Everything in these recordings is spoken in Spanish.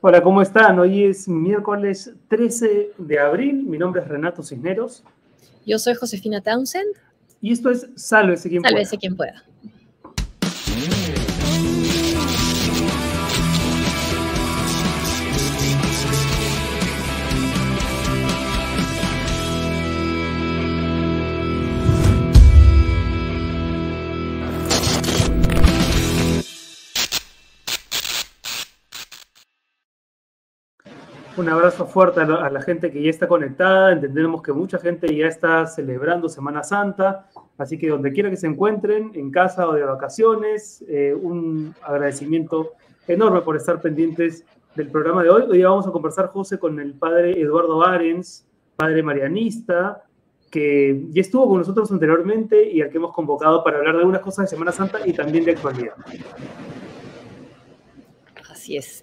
Hola, ¿cómo están? Hoy es miércoles 13 de abril. Mi nombre es Renato Cisneros. Yo soy Josefina Townsend. Y esto es Sálvese quien Sálvese quien pueda. Un abrazo fuerte a la gente que ya está conectada. Entendemos que mucha gente ya está celebrando Semana Santa. Así que donde quiera que se encuentren, en casa o de vacaciones, eh, un agradecimiento enorme por estar pendientes del programa de hoy. Hoy vamos a conversar, José, con el padre Eduardo Arens, padre marianista, que ya estuvo con nosotros anteriormente y al que hemos convocado para hablar de algunas cosas de Semana Santa y también de actualidad.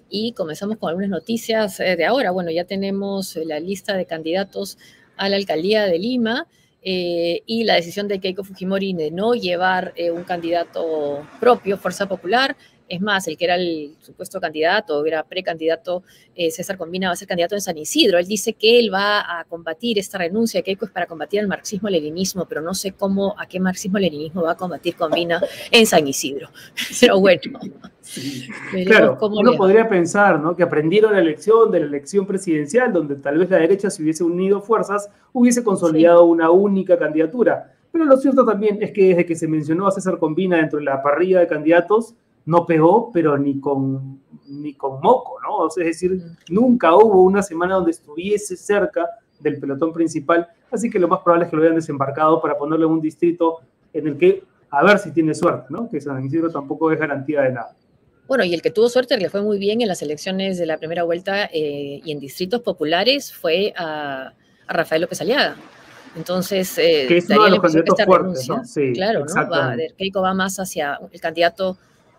Y comenzamos con algunas noticias eh, de ahora. Bueno, ya tenemos eh, la lista de candidatos a la alcaldía de Lima. Eh, y la decisión de Keiko Fujimori de no llevar un candidato propio, Fuerza Popular, es más, el que era el supuesto candidato, era precandidato, César Combina va a ser candidato en San Isidro. Él dice que él va a combatir esta renuncia de Keiko es para combatir el marxismo-leninismo, pero no sé cómo, a qué marxismo-leninismo va a combatir Combina en San Isidro. Pero bueno, claro, uno podría pensar ¿no? que aprendieron la elección de la elección presidencial, donde tal vez la derecha, si hubiese unido fuerzas, hubiese consolidado una única candidatura. Pero lo cierto también es que desde que se mencionó a César Combina dentro de la parrilla de candidatos, no pegó, pero ni con, ni con moco, ¿no? es decir, nunca hubo una semana donde estuviese cerca del pelotón principal, así que lo más probable es que lo hayan desembarcado para ponerle en un distrito en el que, a ver si tiene suerte, ¿no? Que San Isidro tampoco es garantía de nada. Bueno, y el que tuvo suerte, que le fue muy bien en las elecciones de la primera vuelta eh, y en distritos populares fue a, Rafael López Aliaga. Entonces, eh, que es uno de los candidatos fuertes, ¿no? Sí, claro, ¿no? Va, Keiko va más hacia el candidato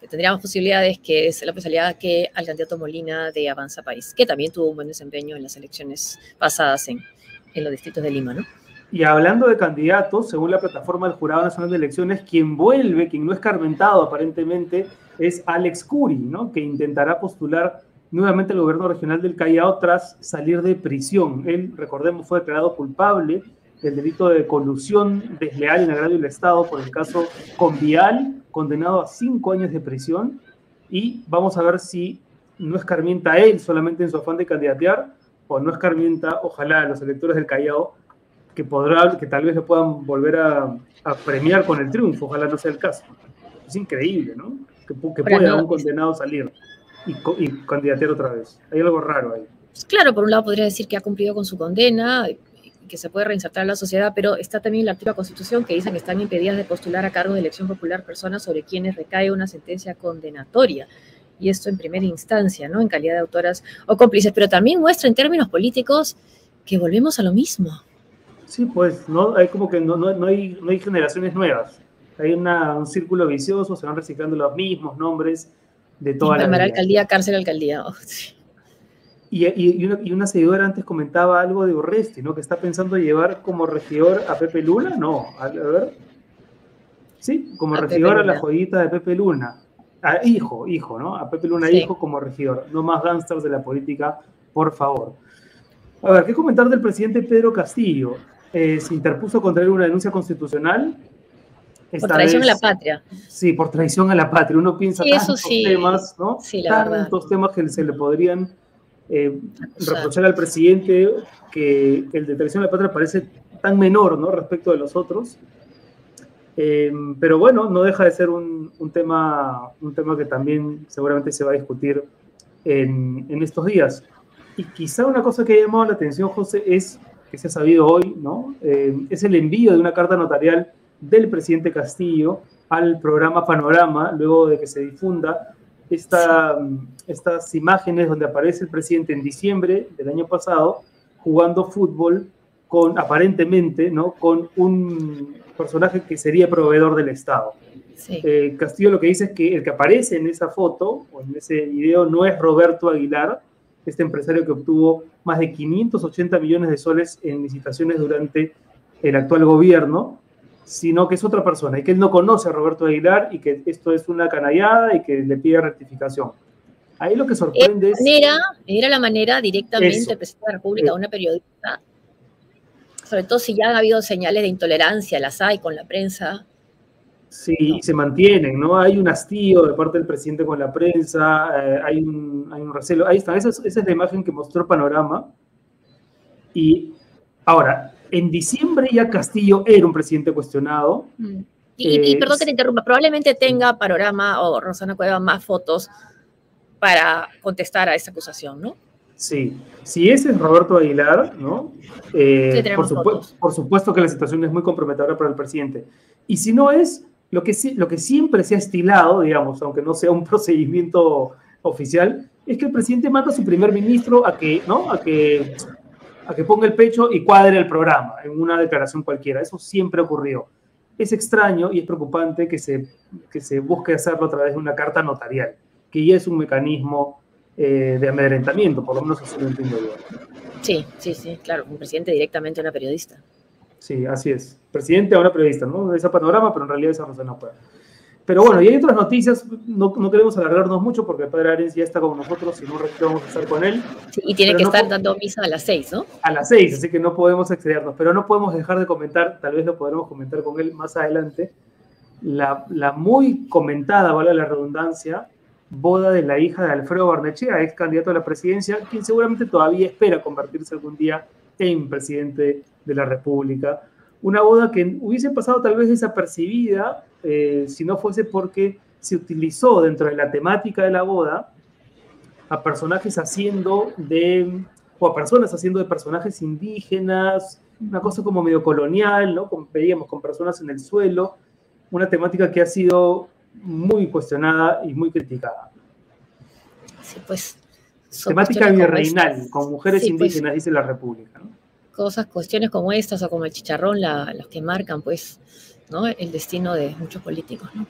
tendríamos posibilidades, que es López Aliaga, que al candidato Molina de Avanza País, que también tuvo un buen desempeño en las elecciones pasadas en, en los distritos de Lima, ¿no? Y hablando de candidatos, según la plataforma del Jurado Nacional de Elecciones, quien vuelve, quien no es carmentado aparentemente, es Alex Curi, ¿no? que intentará postular nuevamente al gobierno regional del Callao tras salir de prisión. Él, recordemos, fue declarado culpable del delito de colusión desleal en agravio del Estado por el caso Convial, condenado a cinco años de prisión. Y vamos a ver si no escarmienta él solamente en su afán de candidatear o no escarmienta, ojalá, a los electores del Callao que, podrá, que tal vez le puedan volver a, premiar con el triunfo, ojalá no sea el caso. Es increíble, ¿no? Que, que pueda un condenado salir y, y candidatear otra vez. Hay algo raro ahí. Pues claro, por un lado podría decir que ha cumplido con su condena, que se puede reinsertar en la sociedad, pero está también la activa Constitución que dice que están impedidas de postular a cargo de elección popular personas sobre quienes recae una sentencia condenatoria. Y esto en primera instancia, ¿no? En calidad de autoras o cómplices, pero también muestra en términos políticos que volvemos a lo mismo. Sí, pues, ¿no? Hay como que no, no, hay, no hay generaciones nuevas. Hay una, un círculo vicioso, se van reciclando los mismos nombres de toda la alcaldía, cárcel, alcaldía. Oh, y, y, una, y, una, seguidora antes comentaba algo de Urresti, ¿no? Que está pensando llevar como regidor a Pepe Luna. No, a, ver. Sí, como regidor a la joyita de Pepe Luna. A, hijo, hijo, ¿no? A Pepe Luna, hijo como regidor. No más gángsters de la política, por favor. A ver, ¿qué comentar del presidente Pedro Castillo? Eh, se interpuso contra él una denuncia constitucional. por traición a la patria. Sí, por traición a la patria. Uno piensa sí, tantos temas, ¿no? Sí, la tantos temas que se le podrían eh, reprochar al presidente que el de traición a la patria parece tan menor, ¿no? Respecto de los otros. Eh, pero bueno, no deja de ser un, tema, un tema que también seguramente se va a discutir en, en estos días. Y quizá una cosa que ha llamado la atención, José, es que se ha sabido hoy, ¿no? Eh, es el envío de una carta notarial del presidente Castillo al programa Panorama, luego de que se difunda esta, estas imágenes donde aparece el presidente en diciembre del año pasado jugando fútbol con, aparentemente, ¿no? Con un personaje que sería proveedor del Estado. Eh, Castillo lo que dice es que el que aparece en esa foto o en ese video no es Roberto Aguilar, este empresario que obtuvo más de 580 millones de soles en licitaciones durante el actual gobierno, sino que es otra persona y que él no conoce a Roberto Aguilar y que esto es una canallada y que le pide rectificación. Ahí lo que sorprende es... Era la manera directamente del presidente de la República, a una periodista, sobre todo si ya han habido señales de intolerancia, las hay con la prensa, Sí, se mantienen, ¿no? Hay un hastío de parte del presidente con la prensa, eh, hay, un, hay, un, recelo. Ahí está, esa es, la imagen que mostró Panorama. Y ahora, en diciembre ya Castillo era un presidente cuestionado. Mm. Y, eh, perdón que te interrumpa, probablemente tenga Panorama o Rosana Cueva más fotos para contestar a esa acusación, ¿no? Sí, si ese es Roberto Aguilar, ¿no? Eh, por, por, supuesto que la situación es muy comprometedora para el presidente. Y si no es, lo que, lo que siempre se ha estilado, digamos, aunque no sea un procedimiento oficial, es que el presidente manda a su primer ministro a que, ¿no? a que, a que ponga el pecho y cuadre el programa en una declaración cualquiera. Eso siempre ocurrió. Es extraño y es preocupante que se, que se busque hacerlo a través de una carta notarial, que ya es un mecanismo eh, de amedrentamiento, por lo menos así lo entiendo yo. Sí, sí, sí, claro, un presidente directamente a una periodista. Sí, así es. Presidente a una periodista, ¿no? Esa panorama, pero en realidad esa no no puede. Pero bueno, y hay otras noticias, no, no, queremos alargarnos mucho porque el padre Arens ya está con nosotros y no vamos a estar con él. y tiene que estar dando misa a las seis, ¿no? A las seis, así que no podemos excedernos, pero no podemos dejar de comentar, tal vez lo podremos comentar con él más adelante, la, la muy comentada, vale la redundancia, boda de la hija de Alfredo Barnechea, ex candidato a la presidencia, quien seguramente todavía espera convertirse algún día en presidente de la República. Una boda que hubiese pasado tal vez desapercibida eh, si no fuese porque se utilizó dentro de la temática de la boda a personajes haciendo de, o a personas haciendo de personajes indígenas, una cosa como medio colonial, ¿no? Como veíamos con personas en el suelo, una temática que ha sido muy cuestionada y muy criticada. Sí, pues. Temática virreinal, con mujeres pues. indígenas, dice la República. Cosas, cuestiones como estas o como el chicharrón, la, los que marcan, pues, ¿no? El destino de muchos políticos, ¿no?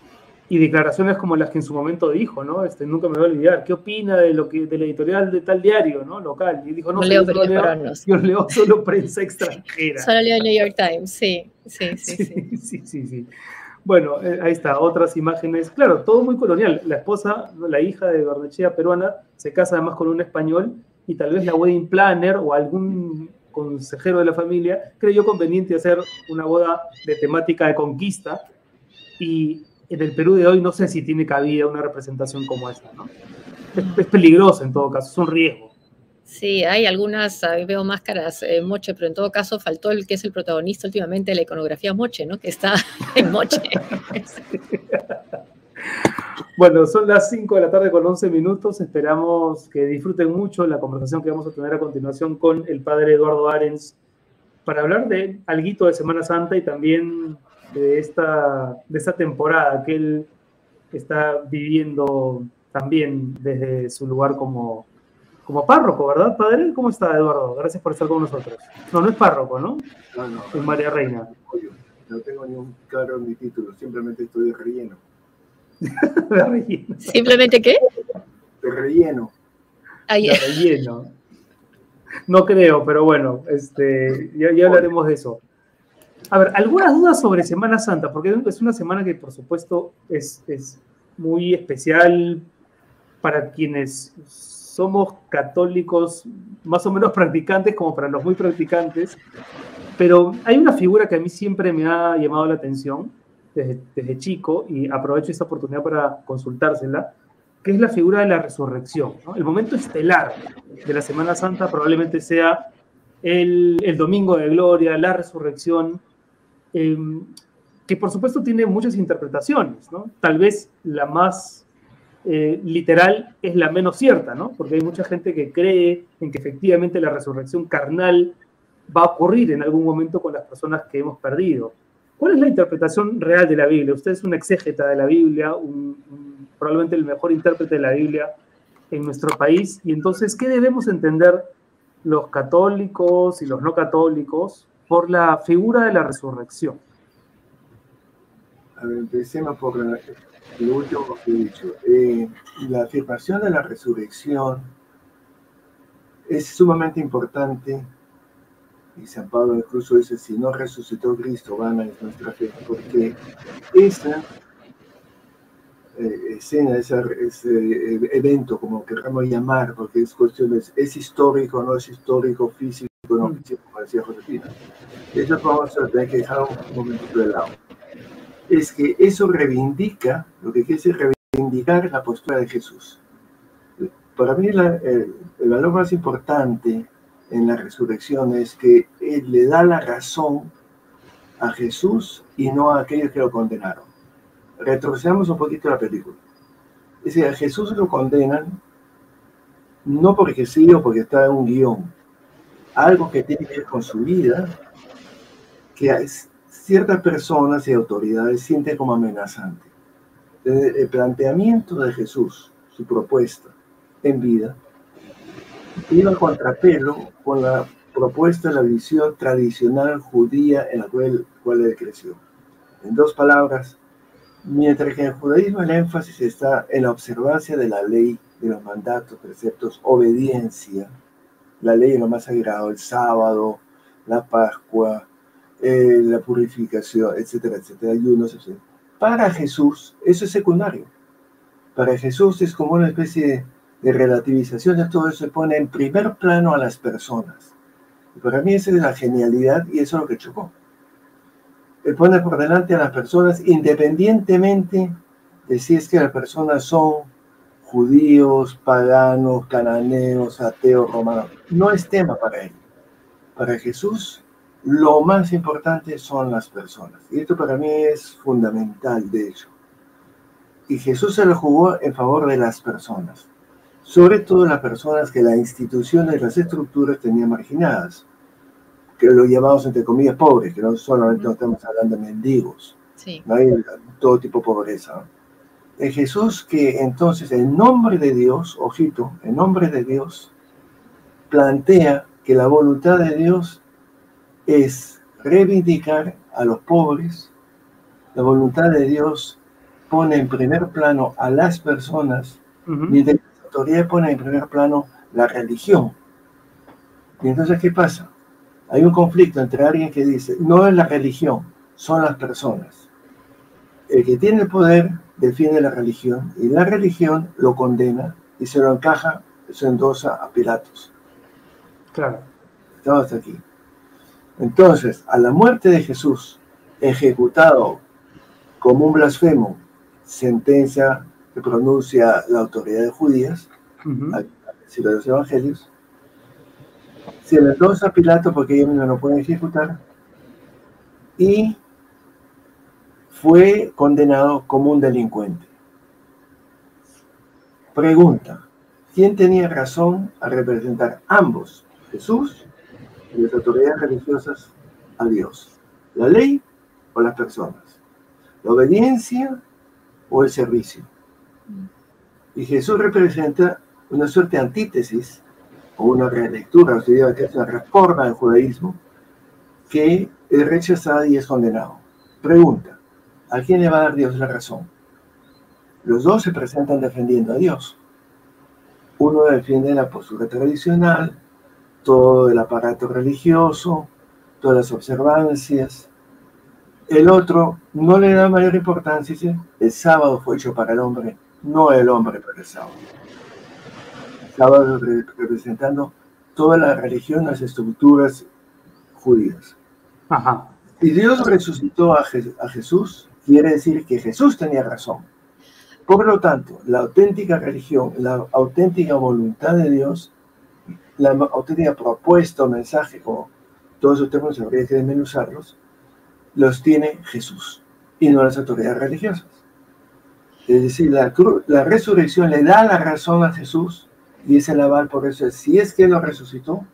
Y declaraciones como las que en su momento dijo, ¿no? Este, nunca me voy a olvidar. ¿Qué opina de lo que de la editorial de tal diario, ¿no? Local. Y dijo, no, leo periódicos yo leo solo prensa extranjera. solo leo el New York Times, sí, sí, sí. sí, sí, sí, sí. Bueno, eh, ahí está, otras imágenes. Claro, todo muy colonial. La esposa, la hija de Barnechea peruana, se casa además con un español y tal vez la wedding planner o algún consejero de la familia creyó conveniente hacer una boda de temática de conquista y en el Perú de hoy no sé si tiene cabida una representación como esta, ¿no? Es, es peligroso en todo caso, es un riesgo. Sí, hay algunas, veo máscaras eh, Moche, pero en todo caso faltó el que es el protagonista últimamente de la iconografía Moche, ¿no? Que está en Moche. bueno, son las 5 de la tarde con 11 minutos. Esperamos que disfruten mucho la conversación que vamos a tener a continuación con el padre Eduardo Arens para hablar de algo de Semana Santa y también de esta, de esta temporada que él está viviendo también desde su lugar como como párroco, ¿verdad, padre? ¿Cómo está, Eduardo? Gracias por estar con nosotros. No, no es párroco, ¿no? No, no. Es María Reina. No tengo ni un claro en mi título, simplemente estoy de relleno. de relleno. ¿Simplemente qué? De relleno. de relleno. No creo, pero bueno, este, ya, hablaremos de eso. A ver, algunas dudas sobre Semana Santa, porque es una semana que por supuesto es, es muy especial para quienes somos católicos más o menos practicantes como para los muy practicantes, pero hay una figura que a mí siempre me ha llamado la atención desde, chico y aprovecho esta oportunidad para consultársela, que es la figura de la resurrección. El momento estelar de la Semana Santa probablemente sea el, Domingo de Gloria, la resurrección, em, que por supuesto tiene muchas interpretaciones. Tal vez la más eh, literal es la menos cierta, ¿no? Porque hay mucha gente que cree en que efectivamente la resurrección carnal va a ocurrir en algún momento con las personas que hemos perdido. ¿Cuál es la interpretación real de la Biblia? Usted es un exégeta de la Biblia, probablemente el mejor intérprete de la Biblia en nuestro país, y entonces, ¿qué debemos entender los católicos y los no católicos por la figura de la resurrección? A ver, empecemos por la, lo último que he dicho. Eh, la afirmación de la resurrección es sumamente importante. Y San Pablo incluso dice, si no resucitó Cristo, vana es nuestra fe, porque esa eh, escena, ese, ese, evento, como queramos llamar, porque es cuestión, de, es histórico, no es histórico, físico, no mm. físico, como decía Josefina. Eso vamos a tener que dejar un momento de lado. Es que eso reivindica, lo que quiere decir reivindicar la postura de Jesús. Para mí el, el valor más importante en la resurrección es que Él le da la razón a Jesús y no a aquellos que lo condenaron. Retrocedamos un poquito la película. Es decir, a Jesús lo condenan no porque sí o porque está en un guion, algo que tiene que ver con su vida, que ciertas personas y autoridades sienten como amenazante. El planteamiento de Jesús, su propuesta en vida, iba a contrapelo con la propuesta de la visión tradicional judía en la cual, cual él creció. En dos palabras, mientras que en el judaísmo el énfasis está en la observancia de la ley, de los mandatos, preceptos, obediencia, la ley es lo más sagrado, el sábado, la Pascua, eh, la purificación, etcétera, etcétera, ayunos, etcétera. Para Jesús, eso es secundario. Para Jesús es como una especie de de relativización de todo eso se pone en primer plano a las personas. Y para mí esa es la genialidad y eso es lo que chocó. Él pone por delante a las personas independientemente de si es que las personas son judíos, paganos, cananeos, ateos, romanos. No es tema para él. Para Jesús, lo más importante son las personas. Y esto para mí es fundamental, de hecho. Y Jesús se lo jugó en favor de las personas sobre todo las personas que las instituciones y las estructuras tenían marginadas, que lo llamamos entre comillas pobres, que no solamente no estamos hablando de mendigos, no hay todo tipo de pobreza. Es Jesús que entonces en nombre de Dios, ojito, en nombre de Dios, plantea que la voluntad de Dios es reivindicar a los pobres, la voluntad de Dios pone en primer plano a las personas, mientras autoridad pone en primer plano la religión. Y entonces, ¿qué pasa? Hay un conflicto entre alguien que dice, no es la religión, son las personas. El que tiene el poder defiende la religión y la religión lo condena y se lo encaja, se endosa a Pilatos. Claro. Estamos aquí. Entonces, a la muerte de Jesús, ejecutado como un blasfemo, sentencia que pronuncia la autoridad de judías, si de los evangelios, se le a Pilato porque ellos no lo pueden ejecutar y fue condenado como un delincuente. Pregunta, ¿quién tenía razón al representar ambos, Jesús y las autoridades religiosas, a Dios? ¿La ley o las personas? ¿La obediencia o el servicio? Y Jesús representa una suerte de antítesis o una relectura, o sea, que es una reforma del judaísmo que es rechazada y es condenado. Pregunta, ¿a quién le va a dar Dios la razón? Los dos se presentan defendiendo a Dios. Uno defiende la postura tradicional, todo el aparato religioso, todas las observancias. El otro no le da mayor importancia, dice, el sábado fue hecho para el hombre, no el hombre. El sábado representando toda la religión, las estructuras judías. Ajá. Y Dios resucitó a, a Jesús, quiere decir que Jesús tenía razón. Por lo tanto, la auténtica religión, la auténtica voluntad de Dios, la auténtica propuesta o mensaje, como todos esos términos habría que desmenuzarlos, los tiene Jesús y no las autoridades religiosas. Es decir, la, la resurrección le da la razón a Jesús y es el aval por eso. Si es que lo resucitó,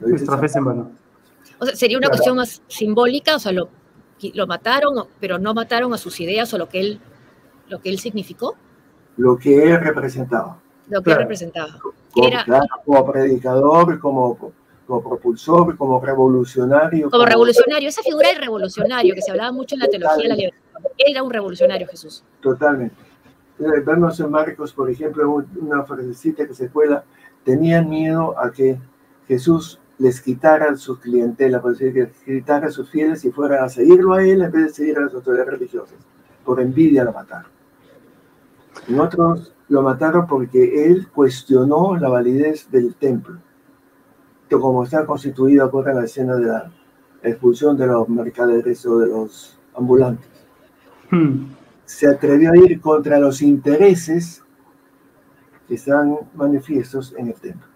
nuestra fe en vano. O sea, sería una cuestión más simbólica, o sea, lo, lo mataron, pero no mataron a sus ideas o lo que él, lo que él significó. Lo que él representaba. Lo que él representaba. Como, Era, como predicador, como, como propulsor, como revolucionario. Como, revolucionario, esa figura del revolucionario que se hablaba mucho en la teología de la libertad era un revolucionario Jesús. Totalmente. Eh, vemos en Marcos, por ejemplo, una frasecita que se cuela, tenían miedo a que Jesús les quitara su clientela, por decir, que quitara a sus fieles y fueran a seguirlo a él en vez de seguir a las autoridades religiosas. Por envidia lo mataron. En otros lo mataron porque él cuestionó la validez del templo, como está constituido ahora en la escena de la expulsión de los mercaderes o de los ambulantes. Hmm. Se atrevió a ir contra los intereses que están manifiestos en el templo.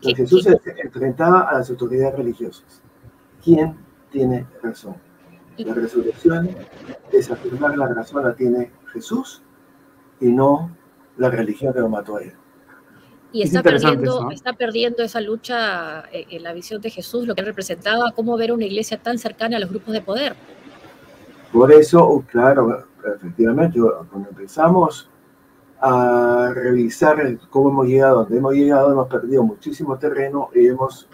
Jesús se enfrentaba a las autoridades religiosas. ¿Quién tiene razón? La resurrección es afirmar la razón la tiene Jesús y no la religión que lo mató a él. Y está perdiendo, está perdiendo esa lucha eh, en la visión de Jesús, lo que representaba, cómo ver una iglesia tan cercana a los grupos de poder. Por eso, oh, claro, efectivamente, cuando empezamos a revisar cómo hemos llegado, donde hemos llegado, hemos perdido muchísimo terreno y hemos,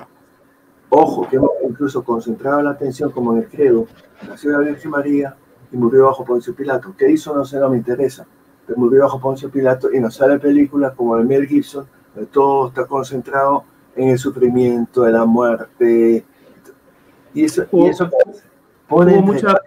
ojo, que hemos incluso concentrado la atención, como en el credo, nació la Virgen María y murió bajo Poncio Pilato. ¿Qué hizo? No sé, no me interesa. Pero murió bajo Poncio Pilato y nos sale películas como el Mel Gibson, todo está concentrado en el sufrimiento, en la muerte. Y eso, y eso pone mucha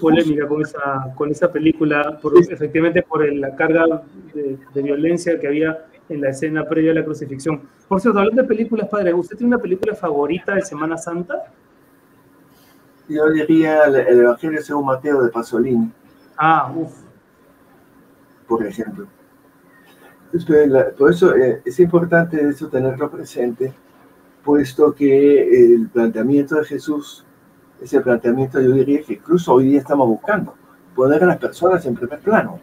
polémica con esa, con esa película, efectivamente por la carga de, violencia que había en la escena previa a la crucifixión. Por cierto, hablando de películas, padre, ¿usted tiene una película favorita de Semana Santa? Yo diría el, Evangelio según Mateo de Pasolini. Ah, uff. Por ejemplo. Por eso eh, es importante eso tenerlo presente, puesto que el planteamiento de Jesús, ese planteamiento yo diría que incluso hoy día estamos buscando, poner a las personas en primer plano.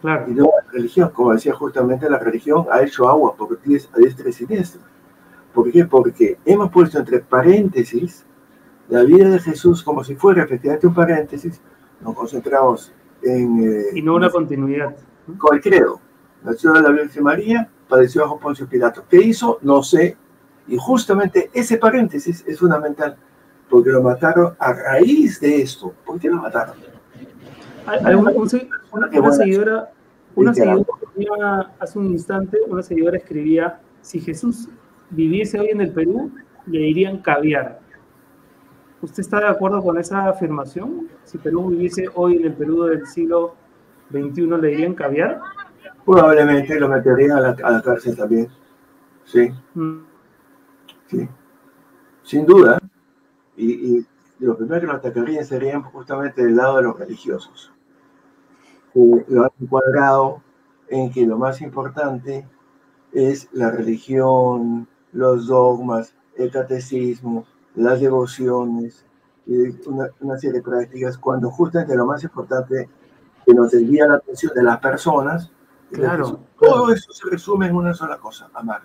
Claro. Y no la religión, como decía justamente, la religión ha hecho agua por a diestra y siniestra. ¿Por qué? Porque hemos puesto entre paréntesis la vida de Jesús como si fuera efectivamente un paréntesis, nos concentramos en... Eh, y no una continuidad. Con el credo nació de la Virgen María, padeció bajo Poncio Pilato. ¿Qué hizo? No sé. Y justamente ese paréntesis es fundamental, porque lo mataron a raíz de esto. ¿Por qué lo mataron? una, seguidora, una seguidora hace un instante, una seguidora escribía, si Jesús viviese hoy en el Perú, le dirían caviar. ¿Usted está de acuerdo con esa afirmación? Si Perú viviese hoy en el Perú del siglo XXI, ¿le dirían caviar? Probablemente lo meterían a la, cárcel también. Sí. Mm. Sí. Sin duda. Y, y lo primero que lo atacarían serían justamente del lado de los religiosos. lo han encuadrado en que lo más importante es la religión, los dogmas, el catecismo, las devociones y una, una, serie de prácticas, cuando justamente lo más importante que nos desvía la atención de las personas Claro. Todo eso se resume en una sola cosa, amar.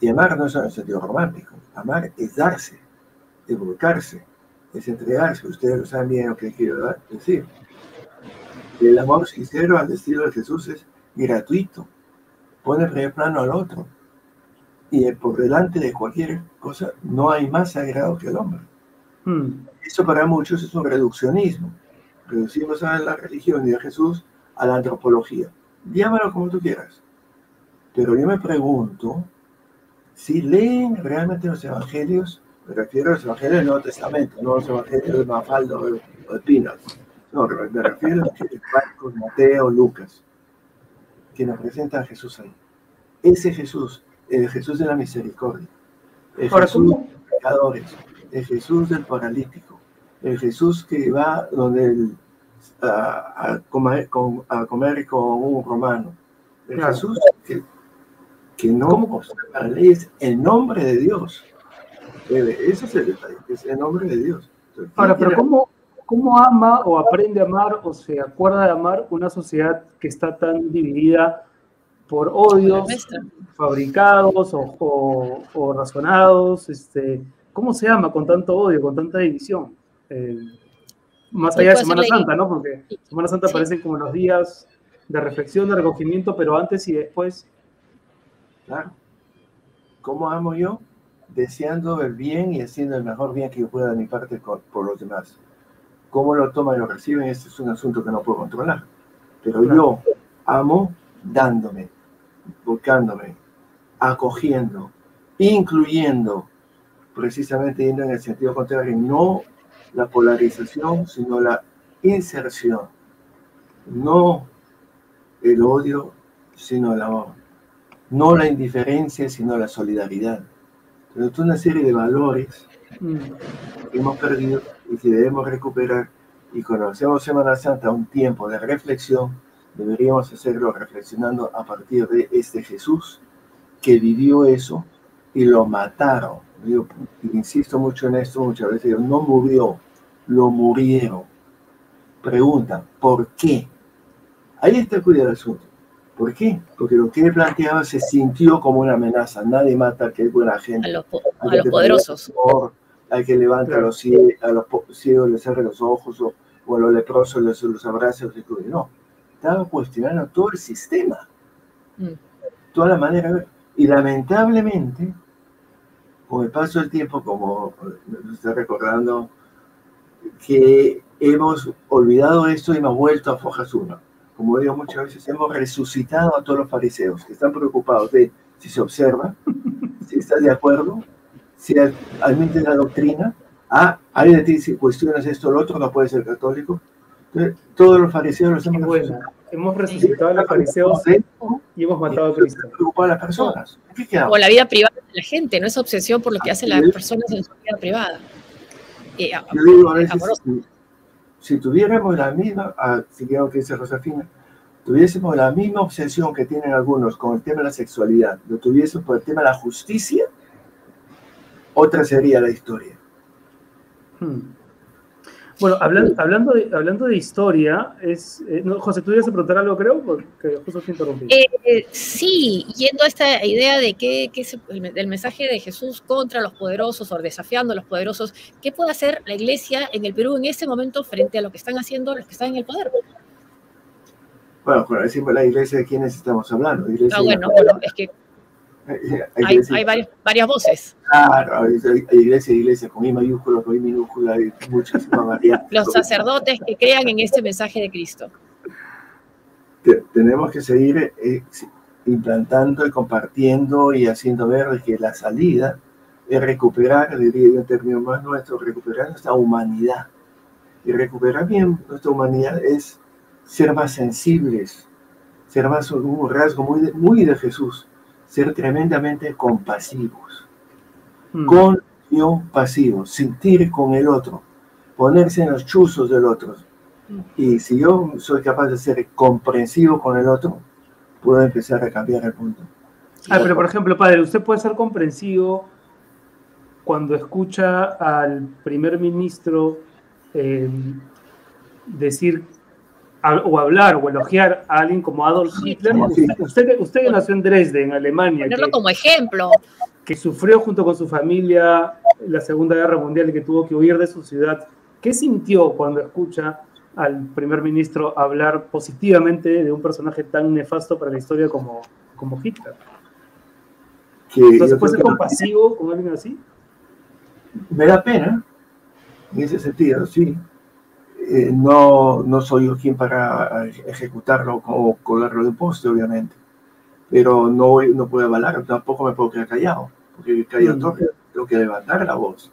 Y amar no es en el sentido romántico. Amar es darse, es volcarse, es entregarse. Ustedes lo saben bien lo que quiero decir. El amor sincero al estilo de Jesús es gratuito. Pone primer plano al otro. Y por delante de cualquier cosa no hay más sagrado que el hombre. Hmm. Eso para muchos es un reduccionismo. Reducimos a la religión y a Jesús a la antropología. Llámalo como tú quieras. Pero yo me pregunto si leen realmente los evangelios, me refiero a los evangelios del Nuevo Testamento, no los evangelios de Mafalda o de, Pinas. No, me refiero a los de Marcos, Mateo, Lucas, que nos presenta a Jesús ahí. Ese Jesús, el Jesús de la misericordia, el Jesús de los pecadores, el Jesús del paralítico, el Jesús que va donde el a, comer, con, a comer con un romano. Jesús que, que no la ley es el nombre de Dios. Ese es el detalle, es el nombre de Dios. Ahora, pero ¿cómo, ¿cómo ama o aprende a amar o se acuerda de amar una sociedad que está tan dividida por odios fabricados o, o, razonados? Este, ¿Cómo se ama con tanto odio, con tanta división? Eh, más allá de Semana Santa, ¿no? Porque Semana Santa aparece como los días de reflexión, de recogimiento, pero antes y después. Claro. ¿Cómo amo yo? Deseando el bien y haciendo el mejor bien que yo pueda de mi parte por los demás. ¿Cómo lo toman y lo reciben? Este es un asunto que no puedo controlar. Pero yo amo dándome, buscándome, acogiendo, incluyendo, precisamente yendo en el sentido contrario, no la polarización, sino la inserción. No el odio, sino el amor. No la indiferencia, sino la solidaridad. Pero una serie de valores que hemos perdido y que debemos recuperar. Y cuando hacemos Semana Santa un tiempo de reflexión, deberíamos hacerlo reflexionando a partir de este Jesús que vivió eso y lo mataron. Yo insisto mucho en esto muchas veces, no murió, lo murieron. Pregunta, ¿por qué? Ahí está el asunto. ¿Por qué? Porque lo que él planteaba se sintió como una amenaza. Nadie mata a que es buena gente. A los, poderosos. hay que levantar a los ciegos, a los ciegos les abre los ojos o, a los leprosos les los abraza. No, estaba cuestionando todo el sistema. Mm. Toda la manera. Y lamentablemente, con el paso del tiempo, como nos está recordando, que hemos olvidado esto y hemos vuelto a Fojas 1. Como digo muchas veces, hemos resucitado a todos los fariseos que están preocupados de si se observa, si está de acuerdo, si admite la doctrina. Ah, alguien de ti si cuestionas esto o lo otro, no puede ser católico. todos los fariseos los hemos resucitado. Hemos resucitado a los fariseos y hemos matado a Cristo. a las personas. o la vida privada de la gente, no es obsesión por lo que hacen las personas en su vida privada. Eh, Yo digo a veces, si tuviéramos la misma, ah, si quiero que dice Rosafina, tuviésemos la misma obsesión que tienen algunos con el tema de la sexualidad, lo tuviésemos por el tema de la justicia, otra sería la historia. Hmm. Bueno, hablando, hablando, de, hablando de historia, es, eh, José, tú ibas a preguntar algo, creo, porque justo te interrumpí. Eh, sí, yendo a esta idea de que, es el, mensaje de Jesús contra los poderosos o desafiando a los poderosos, ¿qué puede hacer la iglesia en el Perú en este momento frente a lo que están haciendo los que están en el poder? Bueno, cuando decimos la iglesia, ¿de quiénes estamos hablando? ah, bueno, bueno, es que hay, hay varias, varias, voces. Claro, hay, iglesia, iglesia, con I mayúscula, con I minúscula, hay muchas variantes. Los sacerdotes que crean en este mensaje de Cristo. tenemos que seguir eh, implantando y compartiendo y haciendo ver que la salida es recuperar, diría yo en términos más nuestros, recuperar nuestra humanidad. Y recuperar bien nuestra humanidad es ser más sensibles, ser más un rasgo muy muy de Jesús ser tremendamente compasivos. Mm. pasivo, sentir con el otro, ponerse en los chuzos del otro. Hmm. Y si yo soy capaz de ser comprensivo con el otro, puedo empezar a cambiar el punto. Ah, pero por ejemplo, padre, usted puede ser comprensivo cuando escucha al primer ministro eh, decir o hablar o elogiar a alguien como Adolf Hitler. Usted, usted, que nació en Dresde, en Alemania. Ponerlo como ejemplo. Que sufrió junto con su familia la Segunda Guerra Mundial y que tuvo que huir de su ciudad. ¿Qué sintió cuando escucha al primer ministro hablar positivamente de un personaje tan nefasto para la historia como, como Hitler? Entonces, ¿puede ser compasivo con alguien así? Me da pena, en ese sentido, sí. Eh, no, no soy yo quien para ejecutarlo o colarlo de poste, obviamente. Pero no, no puedo avalar, tampoco me puedo quedar callado, porque callado mm. tengo que levantar la voz.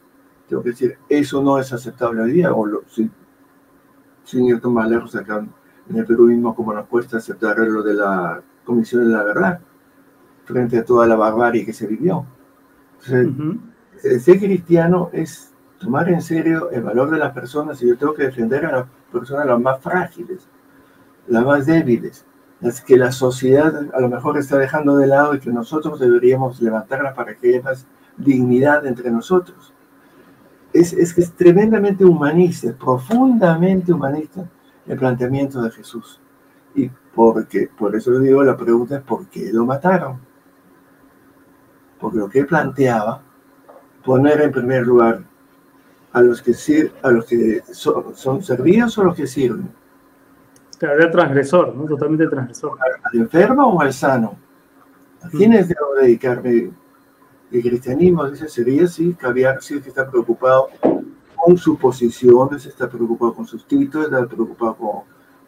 Tengo que decir, eso no es aceptable hoy día, o lo, sin, sin ir más lejos acá en el Perú mismo, como nos cuesta aceptar lo de la Comisión de la Verdad, frente a toda la barbarie que se vivió. Ser cristiano es tomar en serio el valor de las personas y yo tengo que defender a las personas las más frágiles, las más débiles, las que la sociedad a lo mejor está dejando de lado y que nosotros deberíamos levantarlas para que haya más dignidad entre nosotros. Es, es que es tremendamente humanista, profundamente humanista el planteamiento de Jesús. Y porque, por eso digo, la pregunta es ¿por qué lo mataron? Porque lo que planteaba, poner en primer lugar a los que, a los que son, son servidos o a los que sirven. Claro, era transgresor, ¿no? Totalmente transgresor. ¿Al enfermo o al sano? ¿A mm. quiénes debo dedicarme? El cristianismo dice, sería sí, cabía sí que está preocupado con sus posiciones, está preocupado con sus títulos, está preocupado con,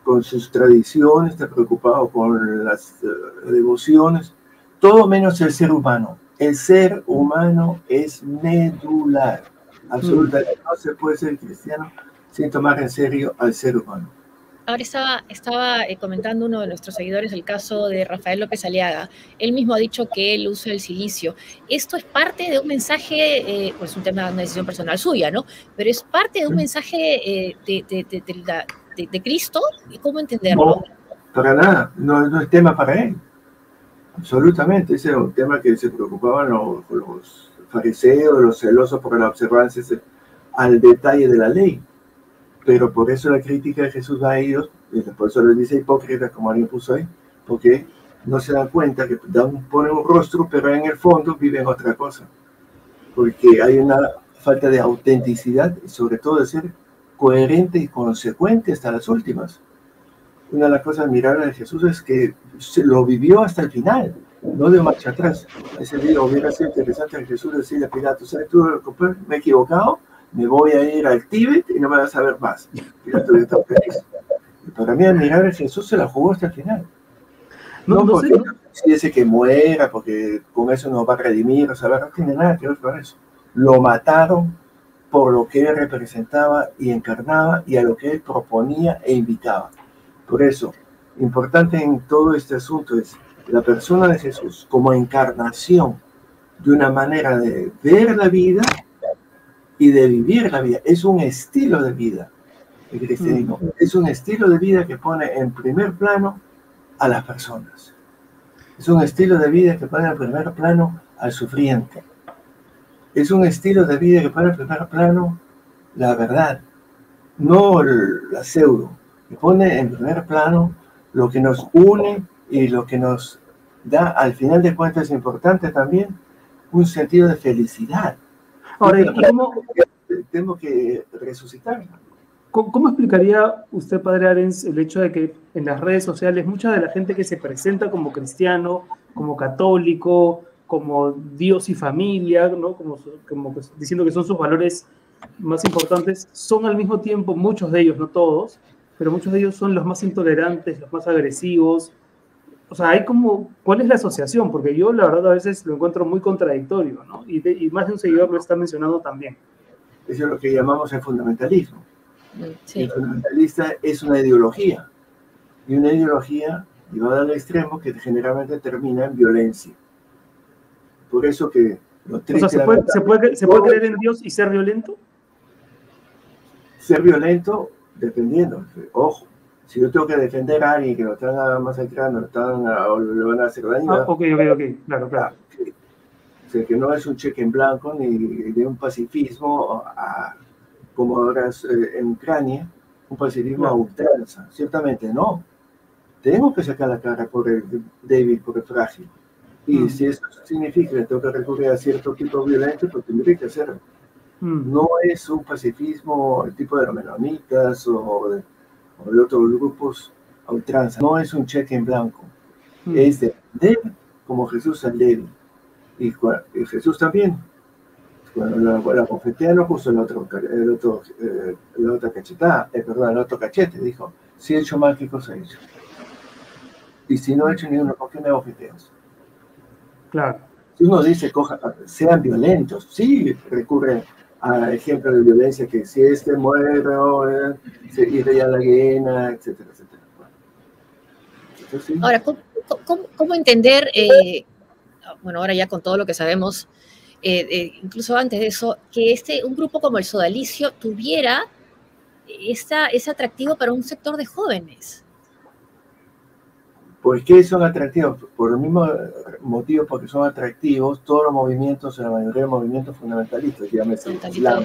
con sus tradiciones, está preocupado con las uh, devociones, todo menos el ser humano. El ser humano es medular absolutamente no se puede ser cristiano sin tomar en serio al ser humano. ahora estaba, estaba eh, comentando uno de nuestros seguidores el caso de Rafael López Aliaga. Él mismo ha dicho que él usa el silicio. Esto es parte de un mensaje, eh, pues un tema de una decisión personal suya, ¿no? Pero es parte de un mensaje eh, de, de, de, de, Cristo. ¿Cómo entenderlo? No, para nada, no, no, es tema para él. Absolutamente, ese es un tema que se preocupaban los, los fariseos, los celosos por la observancia al detalle de la ley pero por eso la crítica de Jesús a ellos, por eso les dice hipócritas, como alguien puso ahí, porque no se dan cuenta que dan, ponen un rostro, pero en el fondo viven otra cosa. Porque hay una falta de autenticidad y sobre todo de ser coherente y consecuente hasta las últimas. Una de las cosas admirables de Jesús es que se lo vivió hasta el final, no de marcha atrás. Ese día hubiera sido interesante a Jesús decirle a Pilato, ¿sabes tú, me he equivocado? me voy a ir al Tíbet y no me vas a ver más. para mí admirar Jesús se la jugó hasta el final. No, no, porque si ese que muera, porque con eso nos va a redimir, o sea, no tiene nada que ver con eso. Lo mataron por lo que él representaba y encarnaba y a lo que él proponía e invitaba. Por eso, importante en todo este asunto es la persona de Jesús como encarnación de una manera de ver la vida y de vivir la vida. Es un estilo de vida el cristianismo. Es un estilo de vida que pone en primer plano a las personas. Es un estilo de vida que pone en primer plano al sufriente. Es un estilo de vida que pone en primer plano la verdad, no la pseudo, que pone en primer plano lo que nos une y lo que nos da, al final de cuentas, es importante también, un sentido de felicidad Ahora, cómo, tengo que resucitar. ¿Cómo, explicaría usted, Padre Arens, el hecho de que en las redes sociales mucha de la gente que se presenta como cristiano, como católico, como Dios y familia, ¿no? como, como diciendo que son sus valores más importantes, son al mismo tiempo, muchos de ellos, no todos, pero muchos de ellos son los más intolerantes, los más agresivos, o sea, hay como, ¿cuál es la asociación? Porque yo la verdad a veces lo encuentro muy contradictorio, ¿no? Y, y más de un seguidor lo está mencionando también. Eso es lo que llamamos el fundamentalismo. El fundamentalista es una ideología, y una ideología llevada al extremo que generalmente termina en violencia. Por eso que lo o sea, ¿se puede, ¿se, puede, ¿se puede creer en Dios y ser violento? Ser violento, dependiendo. Ojo, si yo tengo que defender a alguien que lo están masacrando, lo están, o le van a hacer daño. Ah, ok, ok, ok, claro, claro. O sea, que no es un cheque en blanco ni de un pacifismo como ahora es, eh, en Ucrania, un pacifismo a ultranza. Ciertamente no. Tengo que sacar la cara por el débil, por el frágil. Y mm. si eso significa que tengo que recurrir a cierto tipo de violencia, pues tendré que hacerlo. Mm. No es un pacifismo el tipo de los menonitas o de o de otros grupos a ultranza. No es un cheque en blanco, mm. es de como Jesús al débil. Y, Jesús también. Cuando la, la profetía no puso el otro, el otro, eh, la otra cachetada, eh, perdón, el otro cachete, dijo, si he hecho mal, ¿qué cosa he hecho? Y si no he hecho ninguno, ¿por qué me bofeteas? Claro. Si uno dice, coja, sean violentos, sí recurre a ejemplos de violencia que si este muere, eh, se irá a la guena, etcétera, etcétera. Ahora, ¿cómo, entender, eh, bueno, ahora ya con todo lo que sabemos, eh, incluso antes de eso, que este, un grupo como el Sodalicio tuviera esta, ese atractivo para un sector de jóvenes? ¿Por qué son atractivos? Por el mismo motivo, porque son atractivos todos los movimientos, la mayoría de movimientos fundamentalistas, llámese el Islam,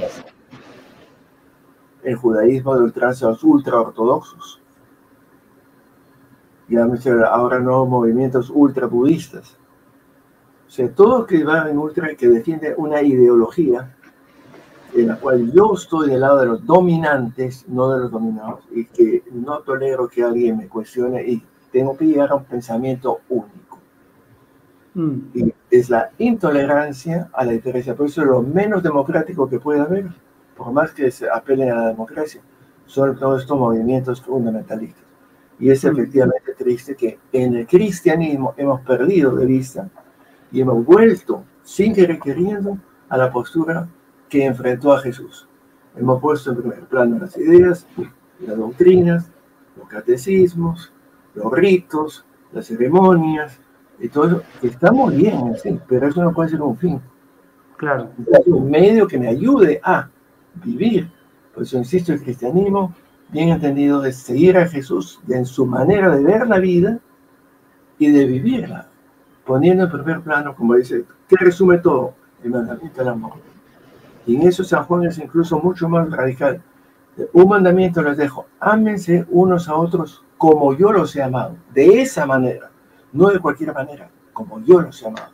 el judaísmo de ultranza, los ultra ortodoxos, llámese ahora nuevos movimientos ultra budistas. O sea, todo que va en ultra que defiende una ideología en la cual yo estoy del lado de los dominantes, no de los dominados, y que no tolero que alguien me cuestione y tengo que llegar a un pensamiento único. Mm. Y es la intolerancia a la diferencia. Por eso lo menos democrático que puede haber, por más que se apelen a la democracia, son todos estos movimientos fundamentalistas. Y es mm. efectivamente triste que en el cristianismo hemos perdido de vista y hemos vuelto, sin querer queriendo, a la postura que enfrentó a Jesús. Hemos puesto en primer plano las ideas, las doctrinas, los catecismos, los ritos, las ceremonias, y todo eso, estamos bien, ¿sí? pero eso no puede ser un fin. Claro. Es un medio que me ayude a vivir. Por eso insisto, el cristianismo, bien entendido, es seguir a Jesús en su manera de ver la vida y de vivirla, poniendo en primer plano, como dice, que resume todo, el mandamiento del amor. Y en eso San Juan es incluso mucho más radical. Un mandamiento les dejo, ámense unos a otros como yo los he amado, de esa manera, no de cualquier manera, como yo los he amado.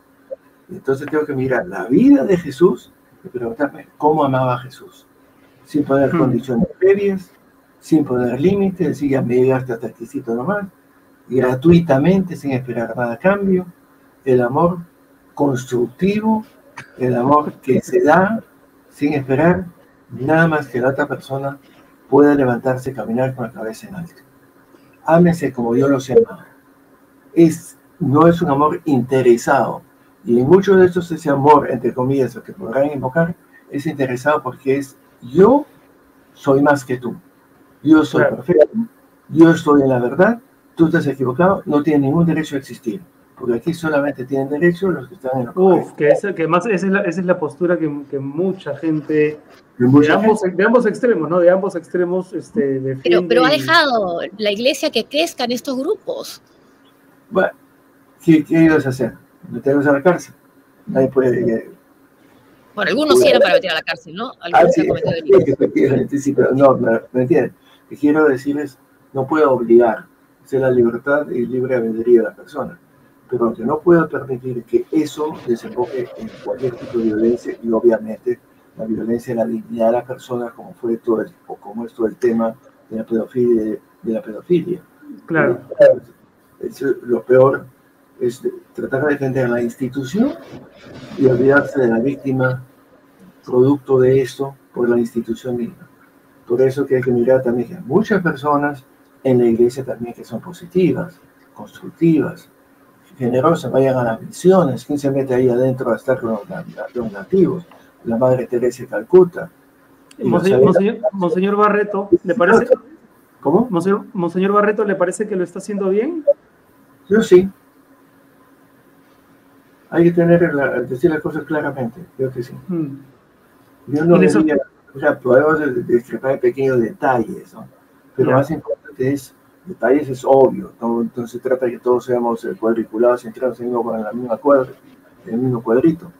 Entonces tengo que mirar la vida de Jesús y preguntarme cómo amaba a Jesús, sin poner hmm. condiciones previas, sin poner límites, decir ya me llegaste hasta aquí nomás, gratuitamente, sin esperar nada a cambio, el amor constructivo, el amor que se da sin esperar nada más que la otra persona pueda levantarse y caminar con la cabeza en alto. Ámese como yo los amado. Es, no es un amor interesado. Y en muchos de estos ese amor, entre comillas, lo que podrán invocar, es interesado porque es yo soy más que tú. Yo soy perfecto, yo estoy en la verdad, tú estás equivocado, no tienes ningún derecho a existir porque aquí solamente tienen derecho los que están en la Uf, que, que más esa es la, esa es la postura que, que mucha gente, de, ambos, de, ambos, extremos, ¿no? De ambos extremos este, Pero, pero ha dejado la iglesia que crezcan estos grupos. Bueno, ¿qué, qué ibas a hacer? ¿Meterlos a la cárcel? Nadie puede... Eh, bueno, algunos sí eran para meter a la cárcel, ¿no? Ah, algunos ah, sí, sí, pero no, ¿me? Lo que quiero decir es, no puedo obligar, es la libertad y libre albedrío de la persona pero que no puedo permitir que eso desemboque en cualquier tipo de violencia y obviamente la violencia en la dignidad de la persona como fue todo el, o como es todo el tema de la pedofilia de, la pedofilia. Claro. Lo peor es tratar de defender la institución y olvidarse de la víctima producto de esto por la institución misma. Por eso que hay que mirar también que hay muchas personas en la iglesia también que son positivas constructivas generosas, vayan a las misiones, ¿quién se mete ahí adentro a estar con los, nativos? La Madre Teresa de Calcuta. Monseñor, Barreto, ¿le parece? ¿Cómo? Monseñor, Barreto, ¿le parece que lo está haciendo bien? Yo sí. Hay que tener decir las cosas claramente, yo que sí. Hmm. Yo no diría, o sea, podemos discrepar pequeños detalles, ¿no? Pero lo más importante es detalles es obvio, entonces se trata de que todos seamos eh, cuadriculados y entramos en, la misma cuadra, en el mismo cuadrito.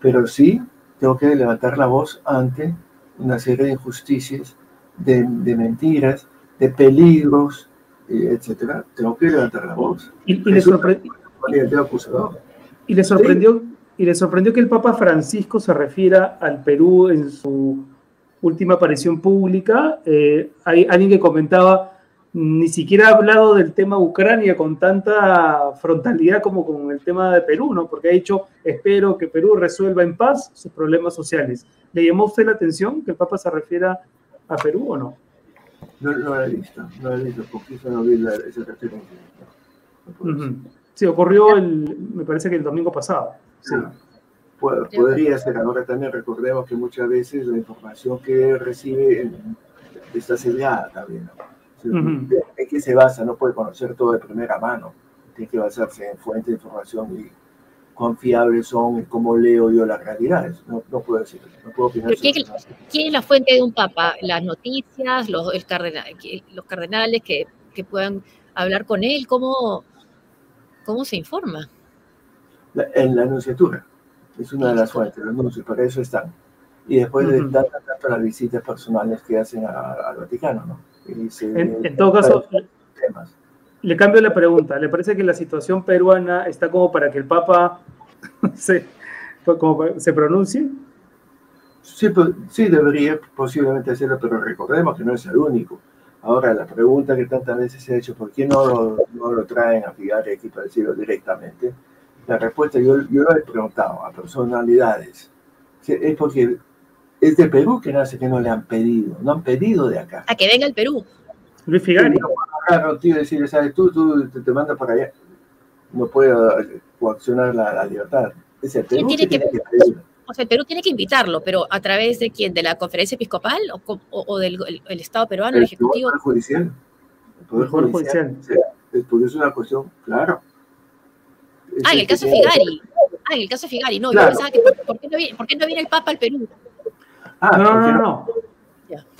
Pero sí tengo que levantar la voz ante una serie de injusticias, de, mentiras, de peligros, eh, etcétera. Tengo que levantar la voz. Y, le, sorprendió, y le sorprendió y le sorprendió que el Papa Francisco se refiera al Perú en su última aparición pública. Eh, hay alguien que comentaba ni siquiera ha hablado del tema Ucrania con tanta frontalidad como con el tema de Perú, ¿no? Porque ha dicho, espero que Perú resuelva en paz sus problemas sociales. ¿Le llamó a usted la atención que el Papa se refiera a Perú o no? No, lo he visto, no lo he visto, porque eso no vi esa referencia. Sí, ocurrió, el, me parece que el domingo pasado. Sí. Ah, podría ser, ahora también recordemos que muchas veces la información que recibe está sellada también. ¿no? ¿En qué se basa? No puede conocer todo de primera mano. Tiene que basarse en fuentes de información y confiables son, cómo leo yo las realidades. No, no puedo decir, no puedo opinar. ¿Quién, es la fuente de un papa? ¿Las noticias, los, los cardenales que, que, puedan hablar con él? ¿Cómo, cómo se informa? en la anunciatura. Es una de las fuentes, los anuncios, para eso están. Y después de tanto las visitas personales que hacen al Vaticano, ¿no? En, todo caso, le cambio la pregunta. ¿Le parece que la situación peruana está como para que el Papa se, como se pronuncie? Sí, pues, sí, debería posiblemente hacerlo, pero recordemos que no es el único. Ahora, la pregunta que tantas veces se ha hecho, ¿por qué no lo, no lo traen a Figari aquí para decirlo directamente? La respuesta yo, yo lo he preguntado a personalidades. Es porque es de Perú que nace que no le han pedido, no han pedido de acá. A que venga el Perú. Luis Figari. No, tío, decirle, ¿sabes? Tú, tú te, mandas para allá. No puedo coaccionar la, libertad. Es el Perú tiene que, O sea, el Perú tiene que invitarlo, pero ¿a través de quién? ¿De la conferencia episcopal o, o, del el, Estado peruano, el, Ejecutivo? Tribunal Judicial. El Poder, Judicial. es una cuestión, claro. ah, en el caso de Figari. Ah, en el caso de Figari. No, yo pensaba que ¿por, qué no viene, ¿por, qué no viene, el Papa al Perú? Ah, no, no, no, no.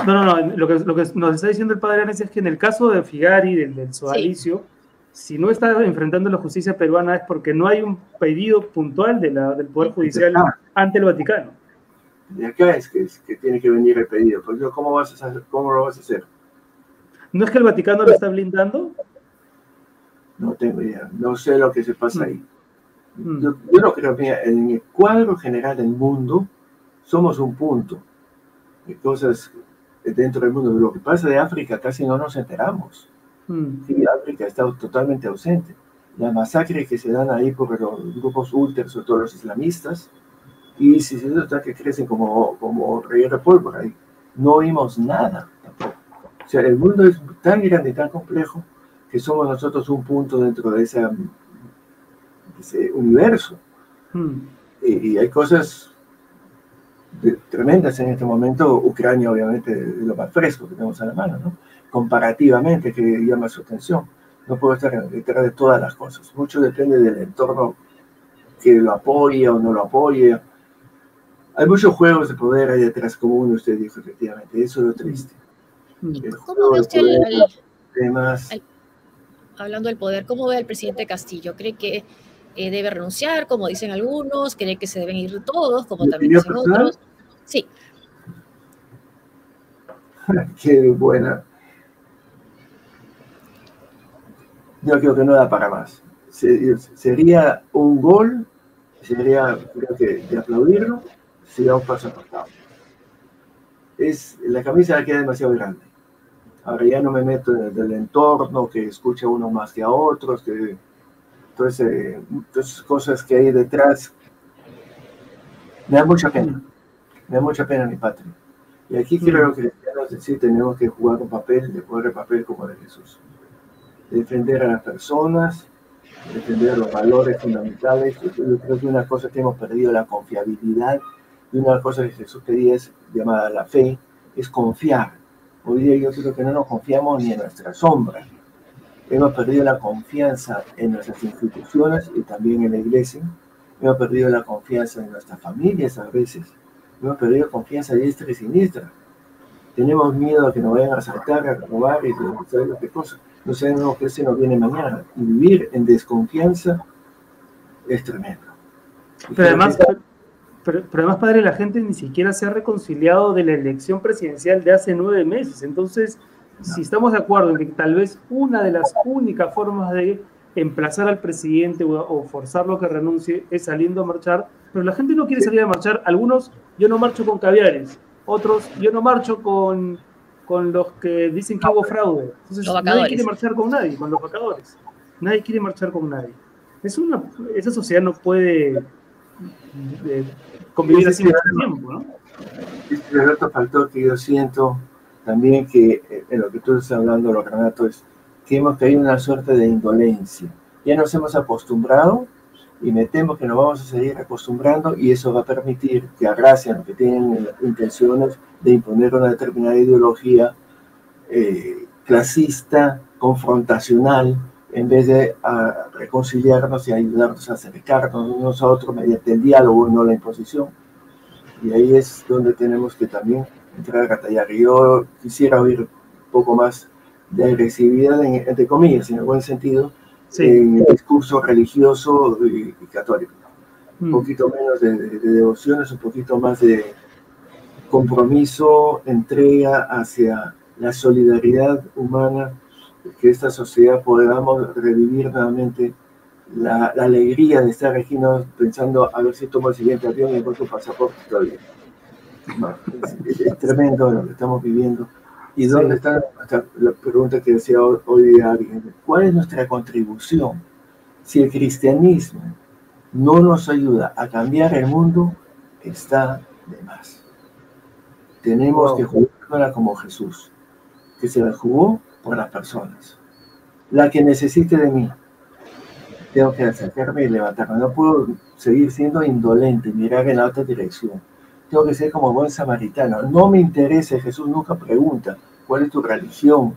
No, no, no. Lo que, lo que nos está diciendo el padre Anes es que en el caso de Figari, del, del sodalicio, si no está enfrentando la justicia peruana es porque no hay un pedido puntual de la, del Poder Judicial ante el Vaticano. Y acá es que, que tiene que venir el pedido. Pues, ¿cómo, vas a ¿Cómo lo vas a hacer? ¿No es que el Vaticano lo está blindando? No tengo idea. No sé lo que se pasa ahí. Mm. Yo, yo, no creo que en el cuadro general del mundo somos un punto de cosas dentro del mundo. Lo que pasa de África casi no nos enteramos. Mm. Sí, África está totalmente ausente. La masacre que se dan ahí por los grupos ultras, sobre todo los islamistas, y si se nota que crecen como, como rey de pólvora ahí. No oímos nada tampoco. O sea, el mundo es tan grande y tan complejo que somos nosotros un punto dentro de, ese universo. Mm. Y, y, hay cosas tremendas en este momento. Ucrania, obviamente, es lo más fresco que tenemos a la mano, ¿no? comparativamente que llama su atención. No puedo estar detrás de todas las cosas. Mucho depende del entorno que lo apoya o no lo apoya. Hay muchos juegos de poder ahí detrás, como uno usted dijo, efectivamente. Eso es lo triste. ¿Cómo ve usted el, hablando del poder, cómo ve al presidente Castillo? ¿Cree que eh, debe renunciar, como dicen algunos? ¿Cree que se deben ir todos, como también dicen otros? Sí. Qué buena yo creo que no da para más. Sería un gol, sería, creo que, de aplaudirlo, da un paso apartado. Es, la camisa queda demasiado grande. Ahora ya no me meto en el entorno, que escucha uno más que a otros, que entonces, entonces cosas que hay detrás. Me da mucha pena, me da mucha pena mi patria. Y aquí creo que sí tenemos que jugar un papel, de jugar el papel como de Jesús defender a las personas, defender los valores fundamentales. Yo creo que una cosa que hemos perdido la confiabilidad y una cosa que Jesús pedía es llamada la fe, es confiar. Hoy día yo creo que no nos confiamos ni en nuestra sombra. Hemos perdido la confianza en nuestras instituciones y también en la iglesia. Hemos perdido la confianza en nuestras familias a veces. Hemos perdido confianza diestra y siniestra. Tenemos miedo a que nos vayan a asaltar, a robar y todo qué cosas no sabemos qué se nos viene mañana. Y vivir en desconfianza es tremendo. Pero además, pero, además, padre, la gente ni siquiera se ha reconciliado de la elección presidencial de hace nueve meses. Entonces, si estamos de acuerdo en que tal vez una de las únicas formas de emplazar al presidente o, forzarlo a que renuncie es saliendo a marchar, pero la gente no quiere salir a marchar. Algunos, yo no marcho con caviares, otros, yo no marcho con con los que dicen que hubo fraude. Entonces, nadie quiere marchar con nadie, con los vacadores. Nadie quiere marchar con nadie. Es una, esa sociedad no puede eh, convivir así mucho tiempo, ¿no? Roberto faltó que yo siento también que eh, en lo que tú estás hablando, lo Renato, es que hemos caído en una suerte de indolencia. Ya nos hemos acostumbrado y me temo que nos vamos a seguir acostumbrando y eso va a permitir que a Gracia, que tienen intenciones de imponer una determinada ideología eh, clasista, confrontacional, en vez de reconciliarnos y ayudarnos a acercarnos unos a otros mediante el diálogo y no la imposición. Y ahí es donde tenemos que también entrar a batallar. Yo quisiera oír un poco más de agresividad, entre comillas, en el buen sentido, en el discurso religioso y, católico. Un mm. poquito menos de, devociones, un poquito más de compromiso, entrega hacia la solidaridad humana, que esta sociedad podamos revivir nuevamente la, alegría de estar aquí, no pensando a ver si tomo el siguiente avión y encuentro pasaporte todavía. Es, tremendo lo que estamos viviendo. ¿Y dónde está la pregunta que decía hoy alguien? ¿Cuál es nuestra contribución? Si el cristianismo no nos ayuda a cambiar el mundo, está de más. Tenemos que jugarla como Jesús, que se la jugó por las personas. La que necesite de mí, tengo que acercarme y levantarme. No puedo seguir siendo indolente, mirar en la otra dirección tengo que ser como buen samaritano. No me interesa, Jesús nunca pregunta cuál es tu religión,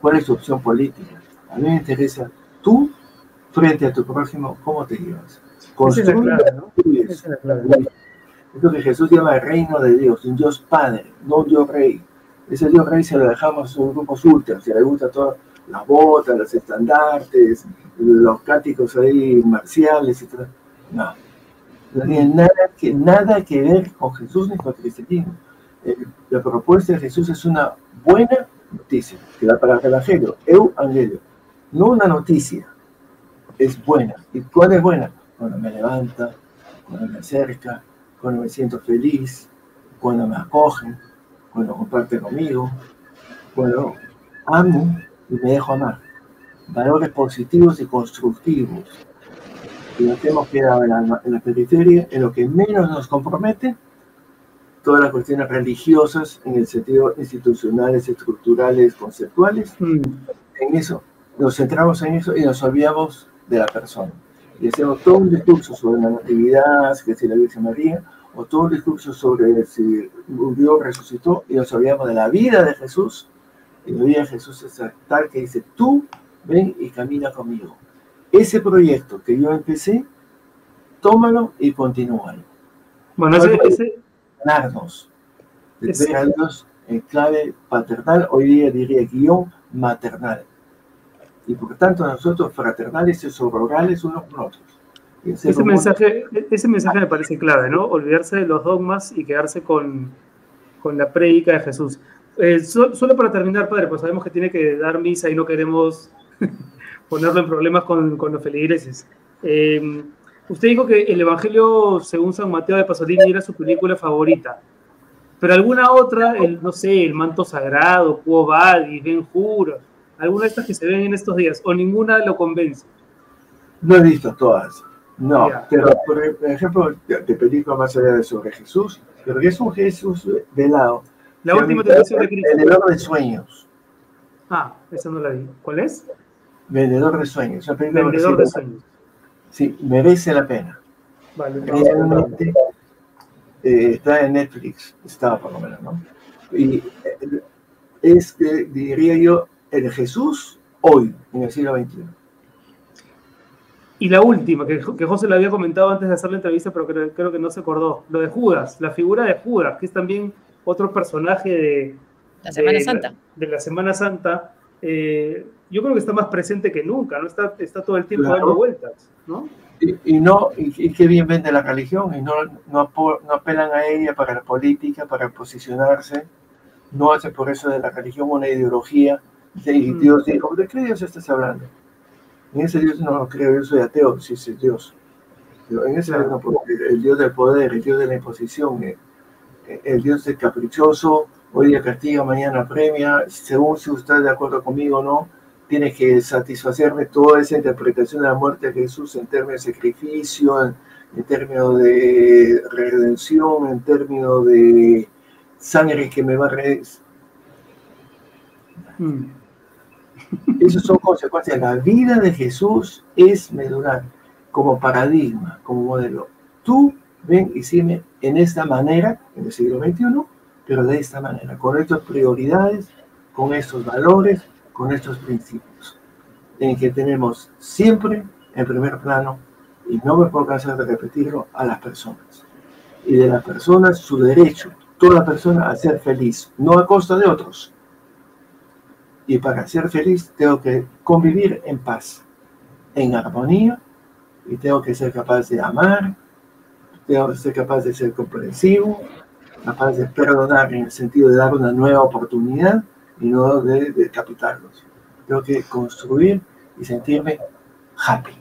cuál es tu opción política. A mí me interesa tú, frente a tu prójimo, cómo te llevas. Construye, es lo que Jesús llama el reino de Dios, un Dios Padre, no Dios Rey. Ese Dios Rey se lo dejamos a un grupo ultras, se le gusta todas las botas, los estandartes, los cáticos ahí marciales y todo. No, no tiene nada que, nada que ver con Jesús ni con el cristianismo. Eh, la propuesta de Jesús es una buena noticia, que la palabra evangelio, evangelio, no una noticia, es buena. ¿Y cuál es buena? Cuando me levanta, cuando me acerca, cuando me siento feliz, cuando me acogen, cuando comparte conmigo, cuando amo y me dejo amar. Valores positivos y constructivos. Y nos hemos quedado en la, en la periferia, en lo que menos nos compromete, todas las cuestiones religiosas en el sentido institucionales, estructurales, conceptuales. Mm. En eso, nos centramos en eso y nos olvidamos de la persona. Y hacemos todo un discurso sobre la natividad, que si la Virgen María, o todo un discurso sobre si Dios resucitó y nos olvidamos de la vida de Jesús. Y la vida de Jesús es tal que dice, tú ven y camina conmigo. Ese proyecto que yo empecé, tómalo y continúalo. Bueno, ese, ese... Ganarnos, Dios en clave paternal, hoy día diría guion maternal. Y por tanto nosotros fraternales y sororales unos con otros. Ese mensaje, ese mensaje me parece clave, ¿no? Olvidarse de los dogmas y quedarse con, con la prédica de Jesús. Eh, solo para terminar, padre, pues sabemos que tiene que dar misa y no queremos ponerlo en problemas con, con los feligreses. Eh, usted dijo que el Evangelio, según San Mateo de Pasolini, era su película favorita. Pero alguna otra, el, no sé, El Manto Sagrado, Quo Vadis, Ben Hur, alguna de estas que se ven en estos días, o ninguna lo convence. No he visto todas. No, pero por ejemplo, de película más allá de sobre Jesús, pero que es un Jesús velado. La última tentación de Cristo. Vendedor de sueños. Ah, esa no la vi. ¿Cuál es? Vendedor de sueños. Vendedor de sueños. Sí, merece la pena. Vale, Realmente eh, está en Netflix, estaba por lo menos, ¿no? Y eh, es, que diría yo, el Jesús hoy, en el siglo XXI. Y la última, que, que José le había comentado antes de hacer la entrevista, pero creo, creo, que no se acordó, lo de Judas, la figura de Judas, que es también otro personaje de la Semana Santa. de la Semana Santa. Eh, yo creo que está más presente que nunca, ¿no? Está, está todo el tiempo dando vueltas, ¿no? Y, no, y, qué bien vende la religión, y no, no, no apelan a ella para la política, para posicionarse, no hace por eso de la religión una ideología, y. Dios dijo, ¿de qué Dios estás hablando? En ese Dios no lo creo, yo soy ateo, sí, sí, Dios. Pero en ese Dios no, el Dios del poder, el Dios de la imposición, el, el Dios del caprichoso, hoy día castiga, mañana premia, según si usted está de acuerdo conmigo o no, tiene que satisfacerme toda esa interpretación de la muerte de Jesús en términos de sacrificio, en, términos de redención, en términos de sangre que me va a... Re... Mm. Esas son consecuencias. La vida de Jesús es medular, como paradigma, como modelo. Tú ven y sígueme en esta manera, en el siglo XXI, pero de esta manera, con estas prioridades, con estos valores, con estos principios, en que tenemos siempre en primer plano, y no me puedo cansar de repetirlo, a las personas. Y de las personas su derecho, toda persona a ser feliz, no a costa de otros, y para ser feliz tengo que convivir en paz, en armonía, y tengo que ser capaz de amar, tengo que ser capaz de ser comprensivo, capaz de perdonar en el sentido de dar una nueva oportunidad y no de, de capitarlos. Tengo que construir y sentirme happy.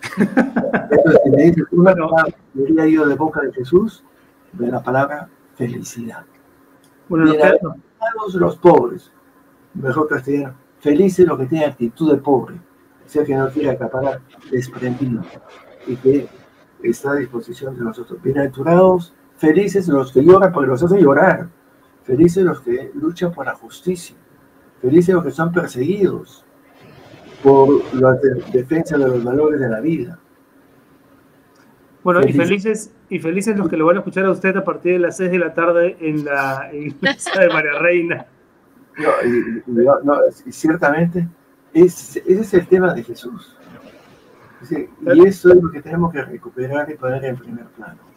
Entonces, si me dices una palabra, diría yo de boca de Jesús, de la palabra felicidad. Bueno, todos los pobres, mejor castellano, felices los que tienen actitud de pobre, o sea que no quiere acaparar, desprendido, y que está a disposición de nosotros. Bienaventurados, felices los que lloran porque los hace llorar, felices los que luchan por la justicia, felices los que son perseguidos por la defensa de los valores de la vida. Bueno, y felices, y felices los que lo van a escuchar a usted a partir de las 6 de la tarde en la iglesia de María Reina. y, ciertamente ese es el tema de Jesús. y eso es lo que tenemos que recuperar y poner en primer plano.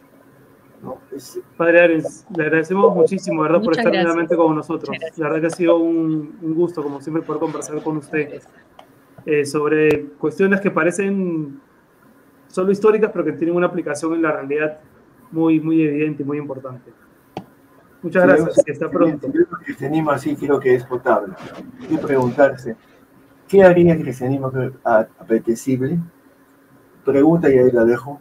Padre Ares, le agradecemos muchísimo, ¿verdad? por estar nuevamente con nosotros. La verdad que ha sido un, un, gusto, como siempre, poder conversar con usted eh, sobre cuestiones que parecen solo históricas, pero que tienen una aplicación en la realidad muy, muy evidente y muy importante. Muchas gracias, que está pronto. El cristianismo así creo que es potable. Hay que preguntarse, ¿qué haría el cristianismo apetecible? Pregunta y ahí la dejo.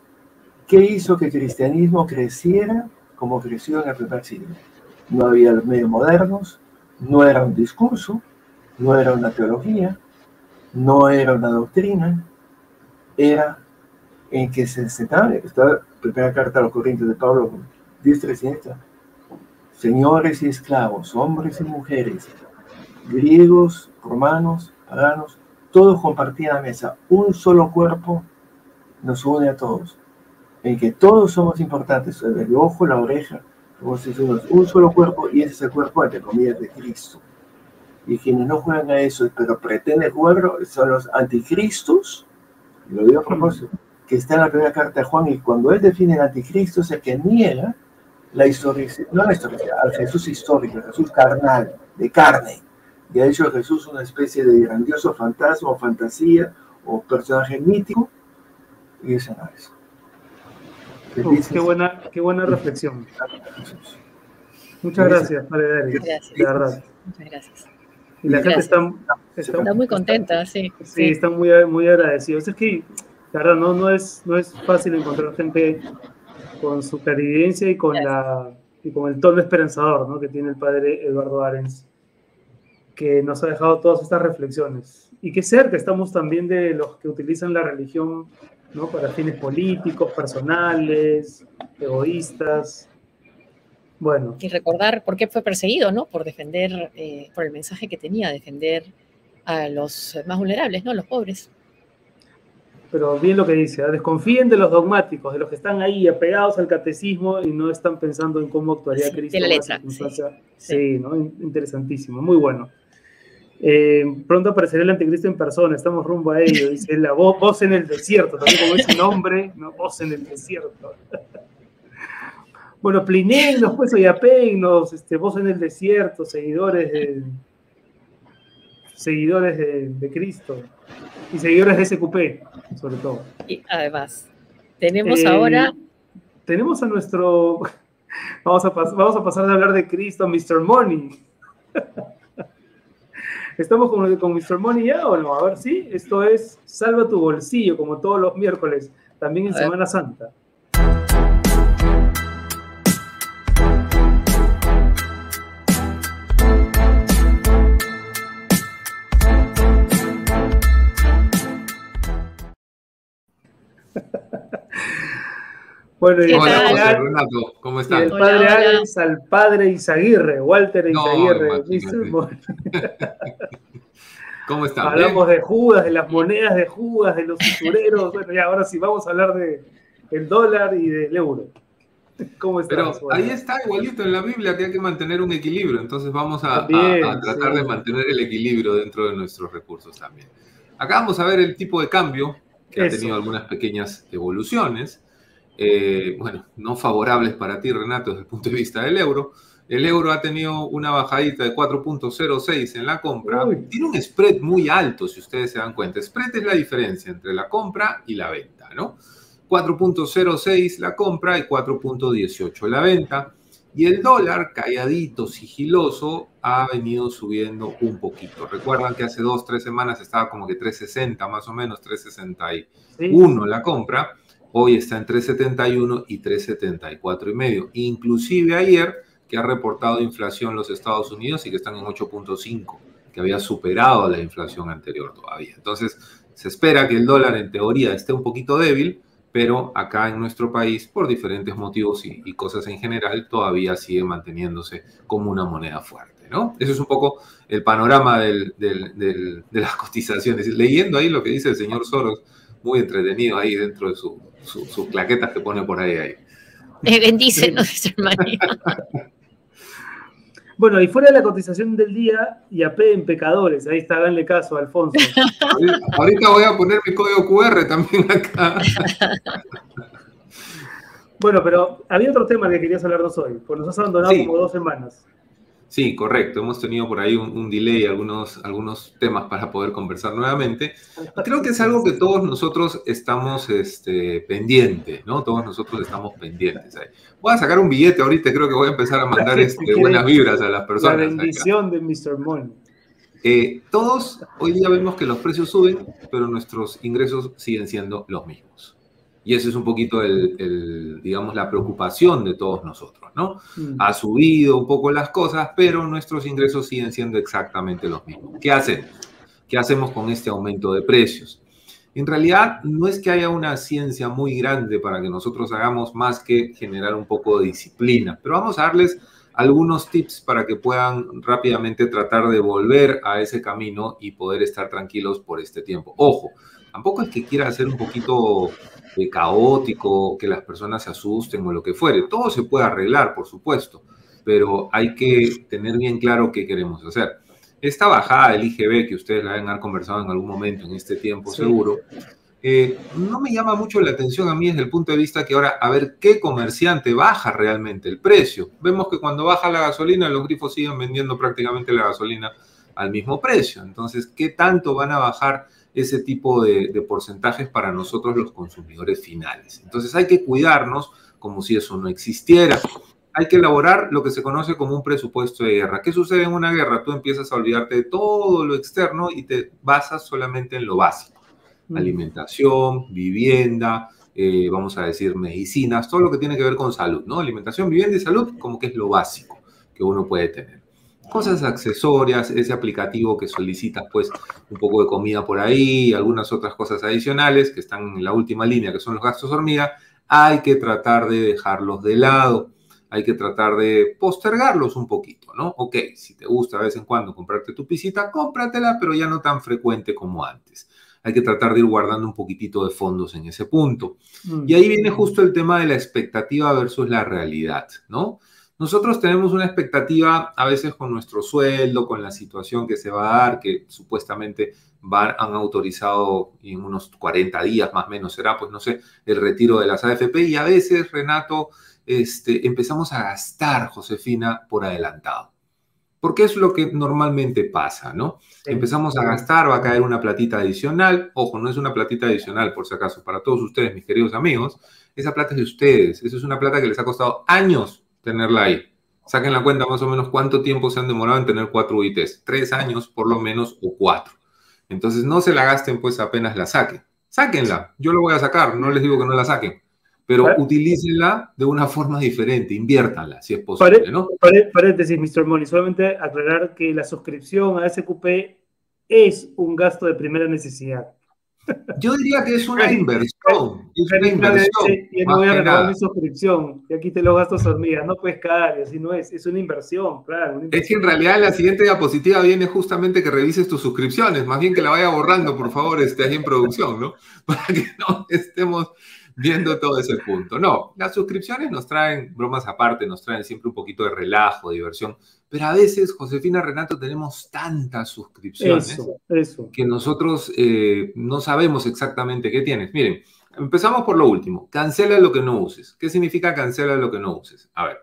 ¿Qué hizo que el cristianismo creciera como creció en el primer siglo? No había medios modernos, no era un discurso, no era una teología, no era una doctrina, era en que se sentaba, esta primera carta a los Corintios de Pablo, 10, 300, señores y esclavos, hombres y mujeres, griegos, romanos, paganos, todos compartían la mesa, un solo cuerpo nos une a todos, en que todos somos importantes, el ojo, la oreja, somos un solo cuerpo y ese es el cuerpo, entre comillas, de Cristo. Y quienes no juegan a eso, pero pretenden jugarlo, son los anticristos, y lo digo a propósito, que está en la primera carta de Juan, y cuando él define el anticristo es el que niega la historia, no la historia, al Jesús histórico, al Jesús carnal, de carne. Y ha hecho Jesús una especie de grandioso fantasma o fantasía o personaje mítico, y ese no es. Qué, buena, qué buena reflexión. Muchas gracias, Padre Darío. De verdad. Muchas gracias. Y la gente está, está, muy contenta, sí. Sí, están muy, muy agradecidos. Es que, la verdad, no, no, es, no es fácil encontrar gente con su clarividencia y con, la, y con el tono esperanzador ¿no? que tiene el padre Eduardo Arens, que nos ha dejado todas estas reflexiones. Y que cerca estamos también de los que utilizan la religión ¿no? para fines políticos, personales, egoístas. Bueno. Y recordar por qué fue perseguido, ¿no? Por defender, eh, por el mensaje que tenía, defender a los más vulnerables, ¿no? Los pobres. Pero bien lo que dice, ¿eh? desconfíen de los dogmáticos, de los que están ahí apegados al catecismo y no están pensando en cómo actuaría Cristo. De la letra. Sí, ¿no? Interesantísimo, muy bueno. Eh, pronto aparecerá el anticristo en persona, estamos rumbo a ello, dice la voz, voz en el desierto, también como ese nombre, ¿no? voz en el desierto. Bueno, Plinegnos, pues Oyapegnos, este, voz en el desierto, seguidores de, seguidores de, Cristo y seguidores de SQP, sobre todo. Y además, tenemos eh, ahora... Tenemos a nuestro... Vamos a, vamos a pasar de hablar de Cristo a Mr. Money. ¿Estamos con, con Mr. Money ya o no? A ver, sí, esto es Salva tu bolsillo, como todos los miércoles, también en Semana Santa. Bueno, y hola, padre Renato, ¿cómo estás? El padre Alex al padre Isaguirre, Walter Isaguirre. ¿Cómo? Hablamos de Judas, de las monedas de Judas, de los usureros. bueno, ya ahora sí vamos a hablar de el dólar y del euro. ¿Cómo estás? Pero ahí está igualito en la Biblia que hay que mantener un equilibrio, entonces vamos a, tratar de mantener el equilibrio dentro de nuestros recursos también. Acá vamos a ver el tipo de cambio que ha tenido algunas pequeñas evoluciones. Eh, bueno, no favorables para ti, Renato, desde el punto de vista del euro. El euro ha tenido una bajadita de 4.06 en la compra. Tiene un spread muy alto, si ustedes se dan cuenta. Spread es la diferencia entre la compra y la venta, ¿no? 4.06 la compra y 4.18 la venta. Y el dólar, calladito, sigiloso, ha venido subiendo un poquito. Recuerdan que hace dos, tres semanas estaba como que 3.60, más o menos 3.61 la compra Hoy está en 3,71 y 3,74 y medio. Inclusive ayer que ha reportado inflación los Estados Unidos y que están en 8.5, que había superado la inflación anterior todavía. Entonces, se espera que el dólar en teoría esté un poquito débil, pero acá en nuestro país, por diferentes motivos y, cosas en general, todavía sigue manteniéndose como una moneda fuerte, ¿no? Eso es un poco el panorama de las cotizaciones. Leyendo ahí lo que dice el señor Soros, muy entretenido ahí dentro de su, sus claquetas que pone por ahí. ahí. Eh, bendícenos, hermano. Bueno, y fuera de la cotización del día, y AP en pecadores. Ahí está, háganle caso, Alfonso. Ahorita voy a poner mi código QR también acá. Bueno, pero había otro tema que querías hablarnos hoy, porque nos has abandonado como dos semanas. Sí, correcto. Hemos tenido por ahí un, delay, algunos, algunos temas para poder conversar nuevamente. Creo que es algo que todos nosotros estamos este, pendientes, ¿no? Todos nosotros estamos pendientes. Voy a sacar un billete ahorita, creo que voy a empezar a mandar este, buenas vibras a las personas. La bendición de Mr. Money. Eh, todos hoy día vemos que los precios suben, pero nuestros ingresos siguen siendo los mismos. Y esa es un poquito el, digamos, la preocupación de todos nosotros, ¿no? Mm. Ha subido un poco las cosas, pero nuestros ingresos siguen siendo exactamente los mismos. ¿Qué hacemos? ¿Qué hacemos con este aumento de precios? En realidad, no es que haya una ciencia muy grande para que nosotros hagamos más que generar un poco de disciplina, pero vamos a darles algunos tips para que puedan rápidamente tratar de volver a ese camino y poder estar tranquilos por este tiempo. Ojo, tampoco es que quiera hacer un poquito de caótico, que las personas se asusten o lo que fuere. Todo se puede arreglar, por supuesto, pero hay que tener bien claro qué queremos hacer. Esta bajada del IGB, que ustedes la deben haber conversado en algún momento en este tiempo seguro, eh, no me llama mucho la atención a mí desde el punto de vista que ahora a ver qué comerciante baja realmente el precio. Vemos que cuando baja la gasolina, los grifos siguen vendiendo prácticamente la gasolina al mismo precio. Entonces, ¿qué tanto van a bajar ese tipo de, porcentajes para nosotros los consumidores finales. Entonces hay que cuidarnos como si eso no existiera. Hay que elaborar lo que se conoce como un presupuesto de guerra. ¿Qué sucede en una guerra? Tú empiezas a olvidarte de todo lo externo y te basas solamente en lo básico. Mm. Alimentación, vivienda, eh, vamos a decir medicinas, todo lo que tiene que ver con salud, ¿no? Alimentación, vivienda y salud como que es lo básico que uno puede tener cosas accesorias, ese aplicativo que solicitas pues un poco de comida por ahí, algunas otras cosas adicionales que están en la última línea, que son los gastos hormiga, hay que tratar de dejarlos de lado, hay que tratar de postergarlos un poquito, ¿no? Ok, si te gusta de vez en cuando comprarte tu pisita, cómpratela, pero ya no tan frecuente como antes. Hay que tratar de ir guardando un poquitito de fondos en ese punto. Mm. Y ahí viene justo el tema de la expectativa versus la realidad, ¿no? Nosotros tenemos una expectativa a veces con nuestro sueldo, con la situación que se va a dar, que supuestamente van, han autorizado en unos 40 días más o menos será, pues no sé, el retiro de las AFP y a veces, Renato, este, empezamos a gastar, Josefina, por adelantado. Porque es lo que normalmente pasa, ¿no? Empezamos a gastar, va a caer una platita adicional. Ojo, no es una platita adicional, por si acaso, para todos ustedes, mis queridos amigos. Esa plata es de ustedes. Esa es una plata que les ha costado años tenerla ahí. Saquen la cuenta más o menos cuánto tiempo se han demorado en tener cuatro UITs. Tres años por lo menos o cuatro. Entonces no se la gasten pues apenas la saquen. Sáquenla. Yo lo voy a sacar, no les digo que no la saquen. Pero utilícenla de una forma diferente, inviértanla si es posible, ¿no? Paréntesis, Mr. Money, solamente aclarar que la suscripción a SQP es un gasto de primera necesidad. Yo diría que es una inversión. Es una inversión. Y no voy a renovar mi suscripción. Y aquí te los gastos hormigas. No puedes caer, así no es. Es una inversión, claro. Es que en realidad la siguiente diapositiva viene justamente que revises tus suscripciones. Más bien que la vaya borrando, por favor, esté ahí en producción, ¿no? Para que no estemos viendo todo ese punto. No, las suscripciones nos traen, bromas aparte, nos traen siempre un poquito de relajo, de diversión, pero a veces, Josefina Renato, tenemos tantas suscripciones que nosotros eh, no sabemos exactamente qué tienes. Miren, empezamos por lo último, cancela lo que no uses. ¿Qué significa cancela lo que no uses? A ver.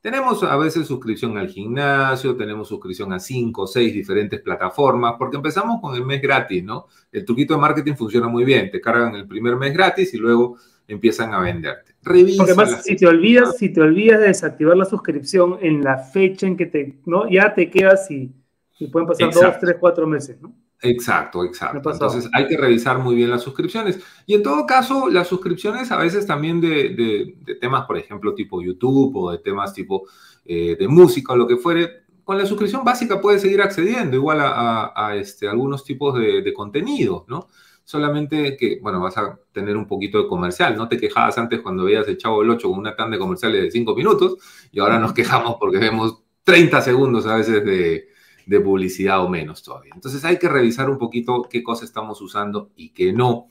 Tenemos a veces suscripción al gimnasio, tenemos suscripción a cinco o seis diferentes plataformas, porque empezamos con el mes gratis, ¿no? El truquito de marketing funciona muy bien, te cargan el primer mes gratis y luego empiezan a venderte. Revisa porque además, si te olvidas, si te olvidas de desactivar la suscripción en la fecha en que te, ¿no? Ya te quedas y, y pueden pasar dos, tres, cuatro meses, ¿no? Exacto, exacto. Entonces hay que revisar muy bien las suscripciones. Y en todo caso, las suscripciones a veces también de, temas, por ejemplo, tipo YouTube o de temas tipo eh, de música o lo que fuere, con la suscripción básica puedes seguir accediendo igual a, este, algunos tipos de, de contenidos, ¿no? Solamente que, bueno, vas a tener un poquito de comercial. No te quejabas antes cuando veías el Chavo del 8 con una tanda de comerciales de 5 minutos y ahora nos quejamos porque vemos 30 segundos a veces de, de publicidad o menos todavía. Entonces hay que revisar un poquito qué cosas estamos usando y qué no.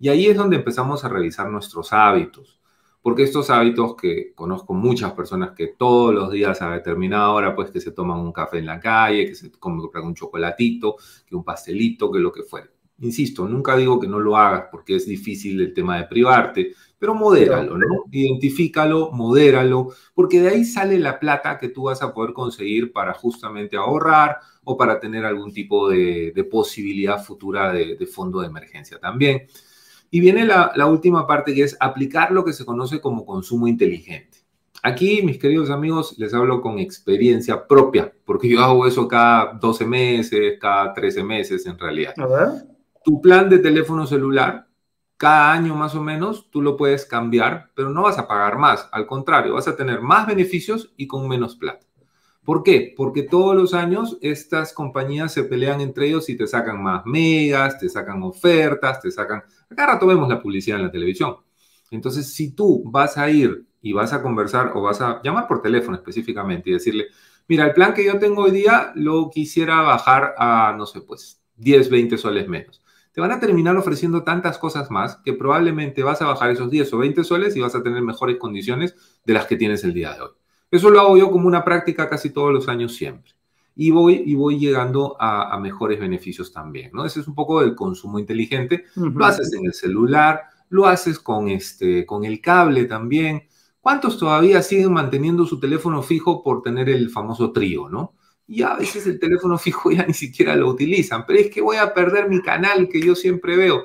Y ahí es donde empezamos a revisar nuestros hábitos. porque estos hábitos que conozco muchas personas que todos los días a determinada hora, pues que se toman un café en la calle, que se compran un chocolatito, que un pastelito, que lo que fuera. Insisto, nunca digo que no lo hagas porque es difícil el tema de privarte, pero modéralo, ¿no? Identifícalo, modéralo, porque de ahí sale la plata que tú vas a poder conseguir para justamente ahorrar o para tener algún tipo de, posibilidad futura de, fondo de emergencia también. Y viene la, la última parte que es aplicar lo que se conoce como consumo inteligente. Aquí, mis queridos amigos, les hablo con experiencia propia, porque yo hago eso cada 12 meses, cada 13 meses en realidad. A ver. Tu plan de teléfono celular cada año más o menos tú lo puedes cambiar, pero no vas a pagar más. Al contrario, vas a tener más beneficios y con menos plata. ¿Por qué? Porque todos los años estas compañías se pelean entre ellos y te sacan más megas, te sacan ofertas, te sacan... Acá rato vemos la publicidad en la televisión. Entonces, si tú vas a ir y vas a conversar o vas a llamar por teléfono específicamente y decirle, mira, el plan que yo tengo hoy día lo quisiera bajar a, no sé, pues 10, 20 soles menos te van a terminar ofreciendo tantas cosas más que probablemente vas a bajar esos 10 o 20 soles y vas a tener mejores condiciones de las que tienes el día de hoy. Eso lo hago yo como una práctica casi todos los años siempre. Y voy, y voy llegando a, mejores beneficios también, ¿no? Ese es un poco del consumo inteligente. Lo haces en el celular, lo haces con, este, con el cable también. ¿Cuántos todavía siguen manteniendo su teléfono fijo por tener el famoso trío, ¿no? Y a veces el teléfono fijo ya ni siquiera lo utilizan, pero es que voy a perder mi canal que yo siempre veo.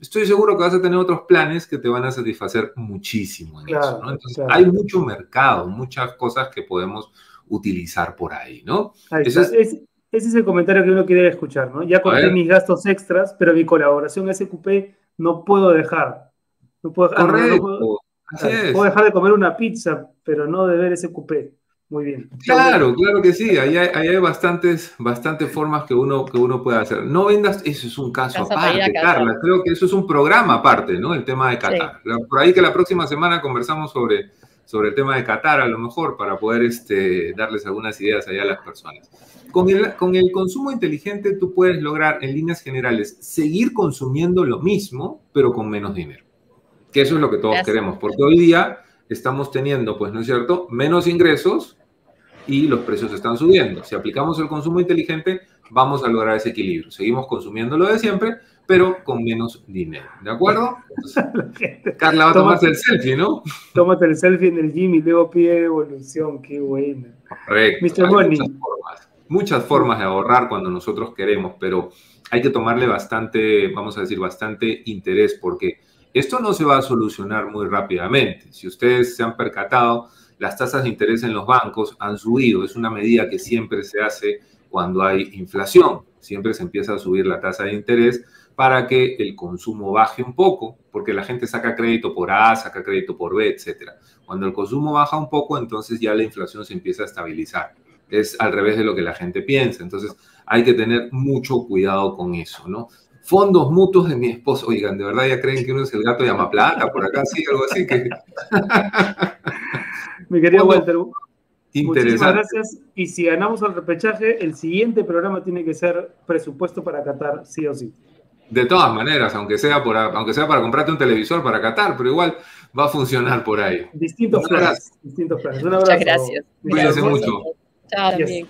Estoy seguro que vas a tener otros planes que te van a satisfacer muchísimo en eso, ¿no? Entonces, hay mucho mercado, muchas cosas que podemos utilizar por ahí, ¿no? ese, es, el comentario que uno quiere escuchar, ¿no? Ya corté mis gastos extras, pero mi colaboración SQP no puedo dejar. No puedo, puedo dejar de comer una pizza, pero no de ver SQP. Muy bien. Claro, claro que sí. Ahí hay, bastantes, bastantes formas que uno, que uno puede hacer. No vendas, eso es un caso aparte, Carla. Creo que eso es un programa aparte, ¿no? El tema de Qatar. Por ahí que la próxima semana conversamos sobre, sobre el tema de Qatar, a lo mejor, para poder este, darles algunas ideas allá a las personas. Con el, con el consumo inteligente, tú puedes lograr, en líneas generales, seguir consumiendo lo mismo, pero con menos dinero. Que eso es lo que todos queremos, porque hoy día estamos teniendo, pues, ¿no es cierto?, menos ingresos y los precios están subiendo. Si aplicamos el consumo inteligente, vamos a lograr ese equilibrio. Seguimos consumiendo lo de siempre, pero con menos dinero. ¿De acuerdo? Carla va a tomarse el selfie, ¿no? Tómate el selfie en el gym y luego pide evolución. Qué buena. Correcto. Mr. Muchas formas, muchas formas de ahorrar cuando nosotros queremos, pero hay que tomarle bastante, vamos a decir, bastante interés porque esto no se va a solucionar muy rápidamente. Si ustedes se han percatado, las tasas de interés en los bancos han subido. Es una medida que siempre se hace cuando hay inflación. Siempre se empieza a subir la tasa de interés para que el consumo baje un poco, porque la gente saca crédito por A, saca crédito por B, etc. Cuando el consumo baja un poco, entonces ya la inflación se empieza a estabilizar. Es al revés de lo que la gente piensa. Entonces hay que tener mucho cuidado con eso, ¿no? fondos mutuos de mi esposo. Oigan, ¿de verdad ya creen que uno es el gato de Amaplata por acá? Sí, algo así. Que... Mi querido Walter, muchísimas gracias. Y si ganamos el repechaje, el siguiente programa tiene que ser presupuesto para Qatar, sí o sí. De todas maneras, aunque sea, por, aunque sea para comprarte un televisor para Qatar, pero igual va a funcionar por ahí. Distintos planes. Distintos planes. Un abrazo. Muchas gracias. Cuídense mucho. Chao, también.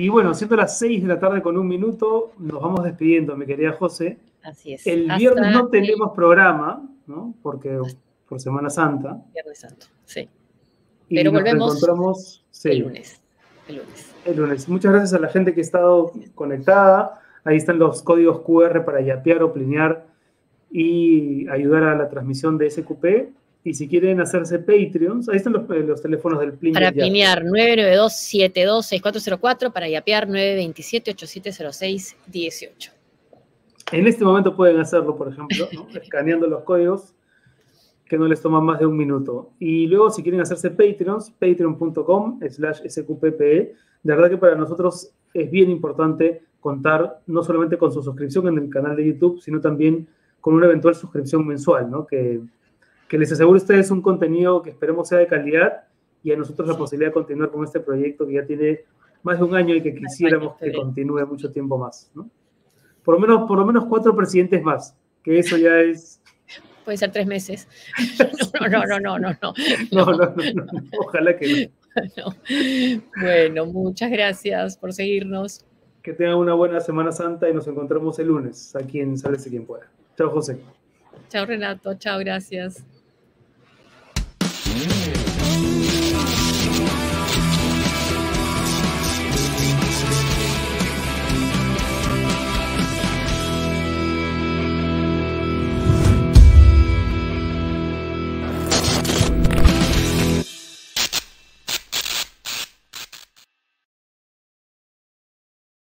Y bueno, siendo las 6 de la tarde con un minuto, nos vamos despidiendo, mi querida José. Así es. El viernes no tenemos programa, ¿no? Porque por Semana Santa. Viernes Santo, sí. Pero volvemos el lunes. El lunes. El lunes. Muchas gracias a la gente que ha estado conectada. Ahí están los códigos QR para yapear o plinear y ayudar a la transmisión de SQP. Y si quieren hacerse Patreons, ahí están los, eh, teléfonos del Plin. Para plinear 992-726404, para yapear 927-8706-18. En este momento pueden hacerlo, por ejemplo, escaneando los códigos, que no les toma más de un minuto. Y luego, si quieren hacerse Patreons, patreon.com slash sqppe. De verdad que para nosotros es bien importante contar no solamente con su suscripción en el canal de YouTube, sino también con una eventual suscripción mensual, ¿no? Que que les aseguro a ustedes un contenido que esperemos sea de calidad y a nosotros la posibilidad de continuar con este proyecto que ya tiene más de un año y que quisiéramos que continúe mucho tiempo más. ¿no? Por, lo menos, por lo menos cuatro presidentes más, que eso ya es... Puede ser tres meses. No, no, no, no, no, no. No, no, no, no, ojalá que no. Bueno, muchas gracias por seguirnos. Que tengan una buena Semana Santa y nos encontramos el lunes aquí en Sálvese quien pueda. Chao, José. Chao, Renato. Chao, gracias. Mm.